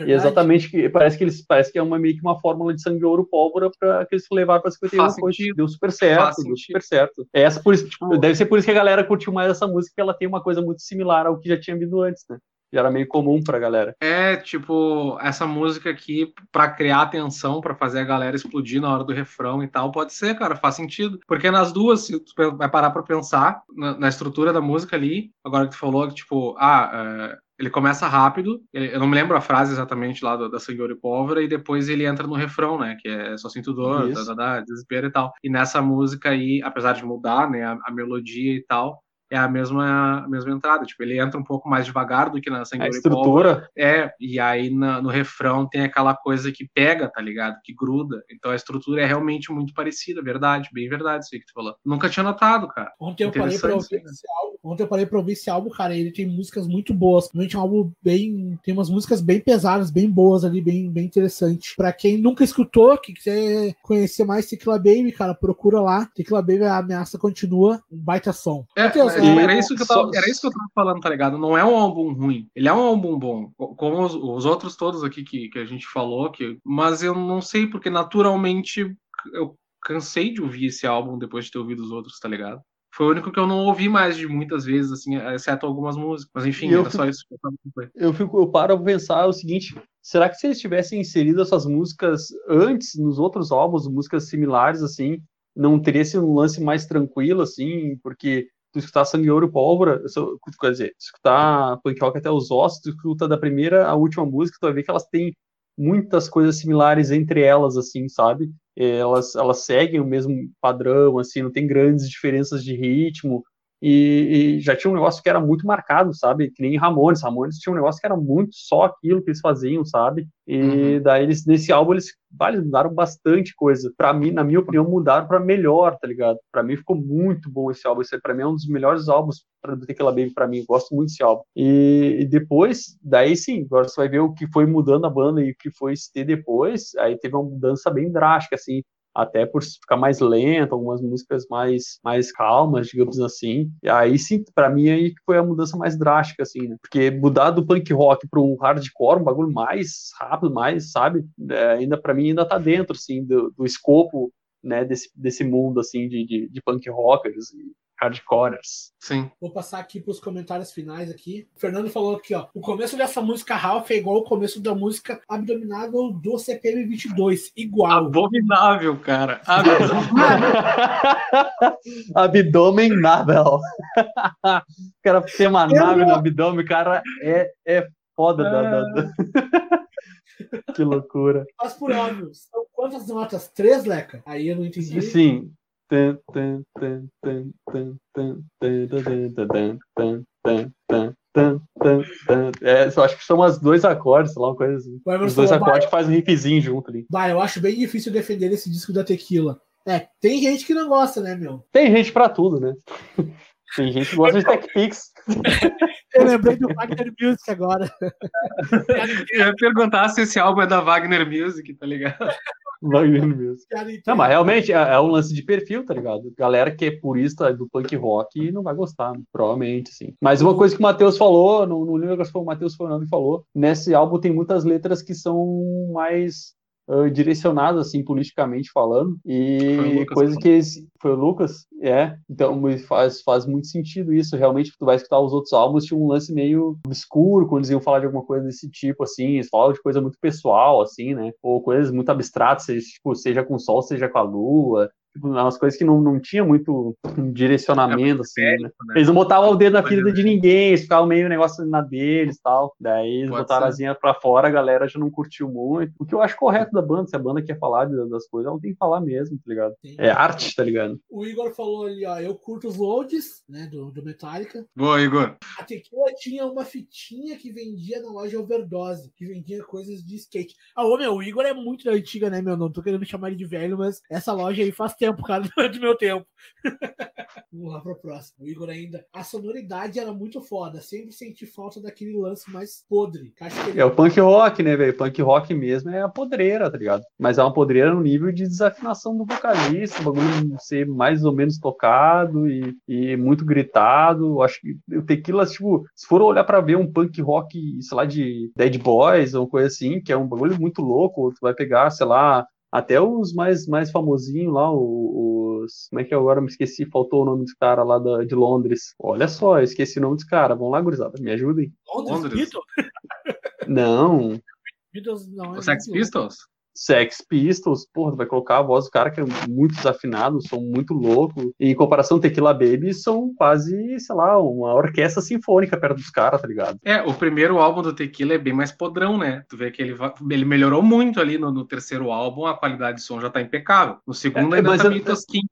E exatamente que parece que eles parece que é uma meio que uma fórmula de sangue ouro pólvora para que eles levaram para 51 Faz coisa. deu super certo, Faz deu super certo. É essa por isso, tipo, deve ser por isso que a galera curtiu mais essa música, que ela tem uma coisa muito similar ao que já tinha vindo antes, né? Já era meio comum pra galera. É, tipo, essa música aqui pra criar atenção, pra fazer a galera explodir na hora do refrão e tal, pode ser, cara, faz sentido. Porque nas duas, se tu vai parar pra pensar na, na estrutura da música ali, agora que tu falou que, tipo, ah, é, ele começa rápido, eu não me lembro a frase exatamente lá do- da Sangue Ouro e Pólvora, e depois ele entra no refrão, né, que é só sinto dor, tá, tá, tá, desespero e tal. E nessa música aí, apesar de mudar, né, a, a melodia e tal, é a mesma, a mesma entrada, tipo, ele entra um pouco mais devagar do que na Sangue A estrutura, é, e aí na- no refrão tem aquela coisa que pega, tá ligado? Que gruda. Então a estrutura é realmente muito parecida, verdade, bem verdade isso aí que tu falou. Nunca tinha notado, cara. Ontem eu parei pra ouvir né? esse álbum. Ontem eu parei pra ouvir esse álbum, cara. Ele tem músicas muito boas. Realmente é um álbum bem. Tem umas músicas bem pesadas, bem boas ali, bem, bem interessante. Pra quem nunca escutou, que quiser conhecer mais Tequila Baby, cara, procura lá. Tequila Baby, a ameaça continua. Um baita som. É, Matheus, era, isso que eu tava, era isso que eu tava falando, tá ligado? Não é um álbum ruim. Ele é um álbum bom. co- Como os, os outros todos aqui que, que a gente falou, que, mas eu não sei, porque naturalmente eu cansei de ouvir esse álbum depois de ter ouvido os outros, tá ligado? Foi o único que eu não ouvi mais de muitas vezes, assim, exceto algumas músicas. Mas enfim, eu era só isso que eu tava com eu fico, eu paro pra pensar o seguinte: será que se eles tivessem inserido essas músicas antes nos outros álbuns, músicas similares assim, não teria sido um lance mais tranquilo assim, porque tu escutar Sangue Ouro Pólvora, quer dizer, escutar Punk Rock até os ossos, tu escuta da primeira à última música, tu vai ver que elas têm muitas coisas similares entre elas assim, sabe? Elas elas seguem o mesmo padrão assim, não tem grandes diferenças de ritmo. E, e já tinha um negócio que era muito marcado, sabe? Que nem Ramones. Ramones tinha um negócio que era muito só aquilo que eles faziam, sabe? E Uhum. daí eles, nesse álbum, eles, bah, eles mudaram bastante coisa. Pra mim, na minha opinião, mudaram pra melhor, tá ligado? Pra mim ficou muito bom esse álbum. Esse, pra mim é um dos melhores álbuns do Tequila Baby pra mim. Gosto muito desse álbum. E, e depois, daí sim, agora você vai ver o que foi mudando a banda e o que foi se ter depois. Aí teve uma mudança bem drástica, assim até por ficar mais lento, algumas músicas mais, mais calmas, digamos assim. E aí sim, pra mim aí foi a mudança mais drástica, assim, né? Porque mudar do punk rock para um hardcore, um bagulho mais rápido, mais, sabe? É, ainda pra mim ainda tá dentro, assim, do, do escopo, né, desse, desse mundo, assim, de, de, de punk rockers e hardcorers. Sim. Vou passar aqui pros comentários finais aqui. O Fernando falou aqui, ó. O começo dessa música Ralph é igual o começo da música Abdominável do CPM 22. Igual. Abominável, cara. Abominável. Abdominável. o cara tem uma Eu nave não- no abdômen, cara é, é foda. da- da- da- que loucura. Mas por óbvio, são quantas notas? Três, Leca? Aí eu não entendi. Sim. É, eu acho que são umas dois acordes, sei lá, uma coisa assim. Os dois falou, acordes fazem um riffzinho junto ali. Bah, eu acho bem difícil defender esse disco da Tequila. É, tem gente que não gosta, né, meu? Tem gente pra tudo, né? Tem gente que gosta de Tech Pix. Eu lembrei do Wagner Music agora. Eu ia perguntar se esse álbum é da Wagner Music, tá ligado? Wagner mesmo. Não, mas realmente é, é um lance de perfil, tá ligado? Galera que é purista do punk rock não vai gostar, provavelmente, sim. Mas uma coisa que o Matheus falou, não, não lembro se foi o Matheus Fernando que falou, nesse álbum tem muitas letras que são mais ah, direcionadas, assim, politicamente falando, e Lucas coisa que esse, foi o Lucas? É, então faz, faz muito sentido isso, realmente, tu vai escutar os outros álbuns, tinha um lance meio obscuro, quando eles iam falar de alguma coisa desse tipo, assim, eles falavam de coisa muito pessoal, assim, né, ou coisas muito abstratas, seja, tipo, seja com o sol, seja com a lua, umas coisas que não, não tinha muito um direcionamento, assim, né. né? Eles não botavam o dedo na ferida é. de ninguém, eles ficavam meio negócio na deles e tal. Daí eles Pode botaram ser. a zinha pra fora, a galera já não curtiu muito. O que eu acho correto da banda, se a banda quer falar das coisas, ela tem que falar mesmo, tá ligado? Sim. É arte, tá ligado? O Igor falou ali, ó. Eu curto os loads, né, do, do Metallica. Boa, Igor. A Tequila tinha uma fitinha que vendia na loja Overdose, que vendia coisas de skate. Ah, ô, meu, o Igor é muito da antiga, né, meu? Não tô querendo chamar ele de velho, mas essa loja aí faz tempo, cara, não é do meu tempo. Vamos lá pro próximo. O Igor ainda. A sonoridade era muito foda. Sempre senti falta daquele lance mais podre. Ele... É o punk rock, né, velho? Punk rock mesmo é a podreira, tá ligado? Mas é uma podreira no nível de desafinação do vocalista, o bagulho ser mais ou menos tocado e, e muito gritado. Acho que o Tequila, tipo, se for olhar pra ver um punk rock, sei lá, de Dead Boys ou coisa assim, que é um bagulho muito louco, tu vai pegar, sei lá, até os mais, mais famosinhos lá, os. Como é que é agora? Me esqueci, faltou o nome dos cara lá da, de Londres. Olha só, eu esqueci o nome dos caras. Vamos lá, gurizada, me ajudem. Londres, Londres. Beatles? Não, Beatles não é Os Sex muito- Pistols? Sex Pistols, porra, tu vai colocar a voz do cara que é muito desafinado, som muito louco. E em comparação Tequila Baby, são quase, sei lá, uma orquestra sinfônica perto dos caras, tá ligado? É, o primeiro álbum do Tequila é bem mais podrão, né? Tu vê que ele, ele melhorou muito ali no, no terceiro álbum, a qualidade de som já tá impecável. No segundo É, ainda tá meio tosquinho?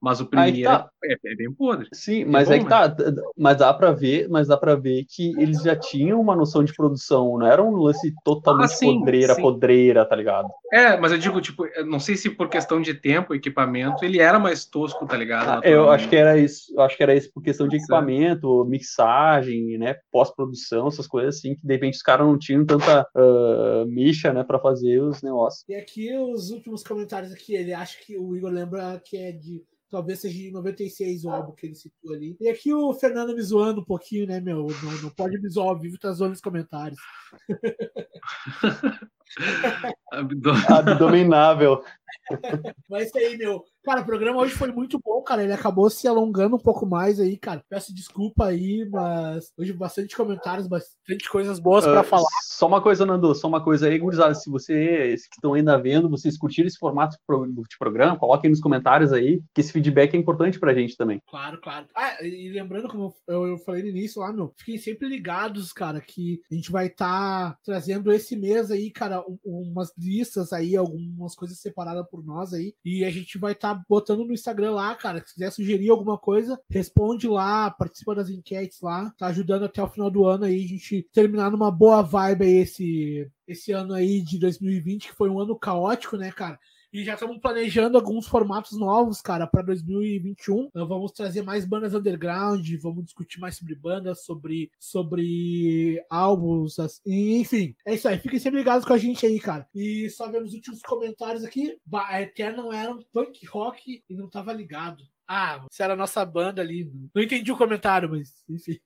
Mas o primeiro tá. é, é bem podre. Sim, mas bom, é que né? tá, mas dá pra ver, mas dá para ver que eles já tinham uma noção de produção, não era um lance totalmente Ah, sim, podreira, sim. podreira, tá ligado? É, mas eu digo, tipo, eu não sei se por questão de tempo, equipamento, ele era mais tosco, tá ligado? Ah, eu acho que era isso, eu acho que era isso por questão de equipamento, mixagem, né, pós-produção, essas coisas assim, que de repente os caras não tinham tanta ah, micha, né, para fazer os negócios. E aqui os últimos comentários aqui, ele acha que o Igor lembra que é de. Talvez seja de 96 o álbum que ele citou ali. E aqui o Fernando me zoando um pouquinho, né, meu? Não, não pode me zoar ao vivo, tá zoando nos comentários. Abdominável. Mas é isso aí, meu. Cara, o programa hoje foi muito bom, cara. Ele acabou se alongando um pouco mais aí, cara. Peço desculpa aí, mas hoje bastante comentários, bastante coisas boas pra Ah, falar. Só uma coisa, Nando, só uma coisa aí, gurizada, se vocês que estão ainda vendo, vocês curtiram esse formato de programa, coloquem nos comentários aí, que esse feedback é importante pra gente também. Claro, claro. Ah, e lembrando, como eu, eu falei no início lá, meu, fiquem sempre ligados, cara, que a gente vai estar trazendo esse mês aí, cara, um- umas listas aí, algumas coisas separadas por nós aí. E a gente vai estar botando no Instagram lá, cara. Se quiser sugerir alguma coisa, responde lá, participa das enquetes lá. Tá ajudando até o final do ano aí, a gente terminar numa boa vibe aí esse, esse ano aí de 2020, que foi um ano caótico, né, cara? E já estamos planejando alguns formatos novos, cara, para 2021. Então, vamos trazer mais bandas underground, vamos discutir mais sobre bandas, sobre, sobre álbuns, assim, enfim. É isso aí. Fiquem sempre ligados com a gente aí, cara. E só vemos os últimos comentários aqui. A Eternal era um punk rock e não tava ligado. Ah, se era a nossa banda ali. Não entendi o comentário, mas enfim.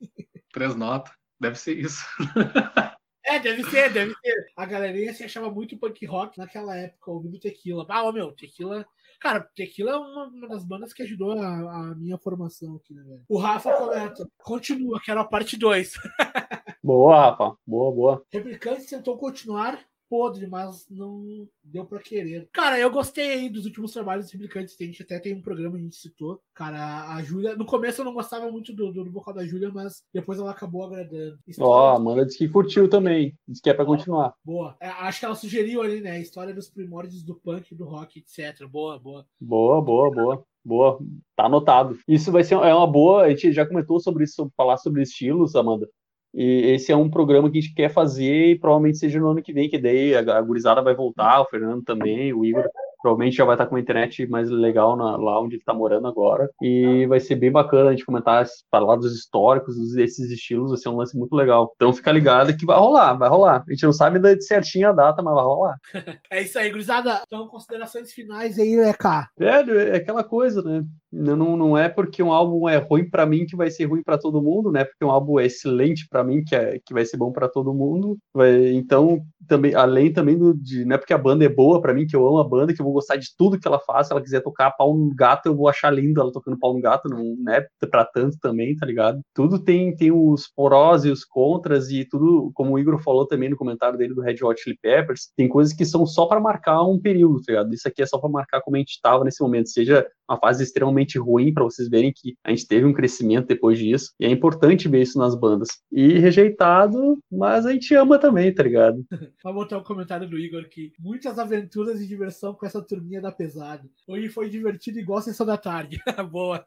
Três notas. Deve ser isso. É, deve ser, deve ser. A galerinha se achava muito punk rock naquela época, ouvindo Tequila. Ah, meu, Tequila. Cara, Tequila é uma, uma das bandas que ajudou a, a minha formação aqui, né, velho? O Rafa comenta. Continua, quero a parte 2. Boa, Rafa. Boa, boa. Replicante tentou continuar podre, mas não deu pra querer. Cara, eu gostei aí dos últimos trabalhos dos Replicantes. A gente até tem um programa, a gente citou. Cara, a Júlia. No começo eu não gostava muito do, do, do vocal da Júlia, mas depois ela acabou agradando. Ó, a História- Amanda disse que curtiu também. Disse que é pra continuar. Boa. É, acho que ela sugeriu ali, né? A história dos primórdios do punk, do rock, etc. Boa, boa. Boa, boa, boa. Boa, tá anotado. Isso vai ser é uma boa. A gente já comentou sobre isso, sobre falar sobre estilos, Amanda. E esse é um programa que a gente quer fazer e provavelmente seja no ano que vem, que daí a, gurizada vai voltar, o Fernando também, o Igor provavelmente já vai estar com uma internet mais legal na- lá onde ele tá morando agora. E vai ser bem bacana a gente comentar, falar dos históricos, desses estilos, vai ser um lance muito legal. Então fica ligado que vai rolar, vai rolar. A gente não sabe da- de certinho a data, mas vai rolar. É isso aí, gurizada. Então, considerações finais aí, Leca. É, é aquela coisa, né? Não, não, é porque um álbum é ruim pra mim que vai ser ruim pra todo mundo, né? Porque um álbum é excelente pra mim que, é, que vai ser bom pra todo mundo. Vai- então, também, além também do, de, não é porque a banda é boa pra mim, que eu amo a banda, que eu vou gostar de tudo que ela faz. Se ela quiser tocar pau no gato, eu vou achar lindo ela tocando pau no gato, não é pra tanto também, tá ligado? Tudo tem, tem os prós e os contras, e tudo, como o Igor falou também no comentário dele do Red Hot Chili Peppers, tem coisas que são só pra marcar um período, tá ligado? Isso aqui é só pra marcar como a gente tava nesse momento, seja uma fase extremamente ruim para vocês verem que a gente teve um crescimento depois disso. E é importante ver isso nas bandas. E rejeitado, mas a gente ama também, tá ligado? Vou botar um comentário do Igor aqui. Muitas aventuras e diversão com essa turminha da pesada. Hoje foi divertido igual sessão da tarde. Boa.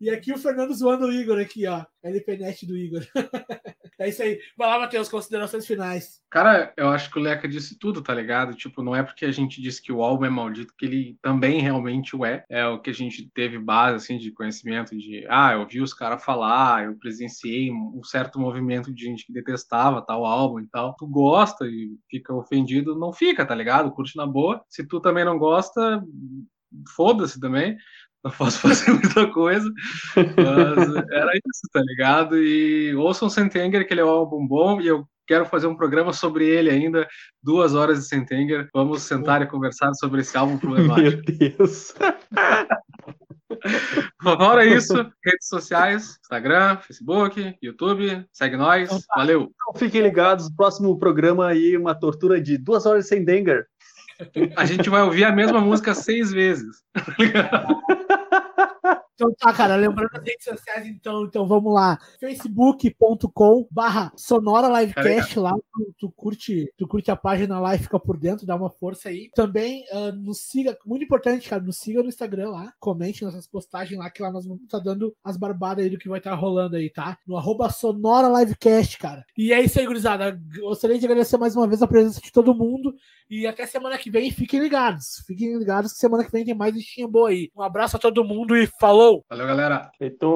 E aqui o Fernando zoando o Igor aqui, ó. LPNet do Igor. é isso aí. Vai lá, Matheus, considerações finais. Cara, eu acho que o Leca disse tudo, tá ligado? Tipo, não é porque a gente disse que o álbum é maldito que ele também realmente o é. É o que a gente teve base, assim, de conhecimento de, ah, eu ouvi os caras falar, eu presenciei um certo movimento de gente que detestava tal álbum e tal. Tu gosta e fica ofendido, não fica, tá ligado? Curte na boa. Se tu também não gosta, foda-se também não posso fazer muita coisa, mas era isso, tá ligado? E ouçam Sentenger, que ele é um álbum bom, e eu quero fazer um programa sobre ele ainda, duas horas de Sentenger. Vamos sentar e conversar sobre esse álbum problemático. Meu Deus! Fora isso, redes sociais, Instagram, Facebook, YouTube, segue nós, valeu! Então, fiquem ligados, próximo programa aí, uma tortura de duas horas sem Denger. A gente vai ouvir a mesma música seis vezes. Então tá, cara, lembrando as redes sociais, então, então vamos lá. facebook.com barra Sonora Livecast lá, tu, tu, curte, tu curte a página lá e fica por dentro, dá uma força aí. Também uh, nos siga, muito importante, cara, nos siga no Instagram lá, comente nossas postagens lá, que lá nós vamos estar tá dando as barbadas aí do que vai estar tá rolando aí, tá? No arroba Sonora Livecast, cara. E é isso aí, gurizada. Gostaria de agradecer mais uma vez a presença de todo mundo e até semana que vem, fiquem ligados. Fiquem ligados que semana que vem tem mais listinha boa aí. Um abraço a todo mundo e falou! Valeu, galera. Feito.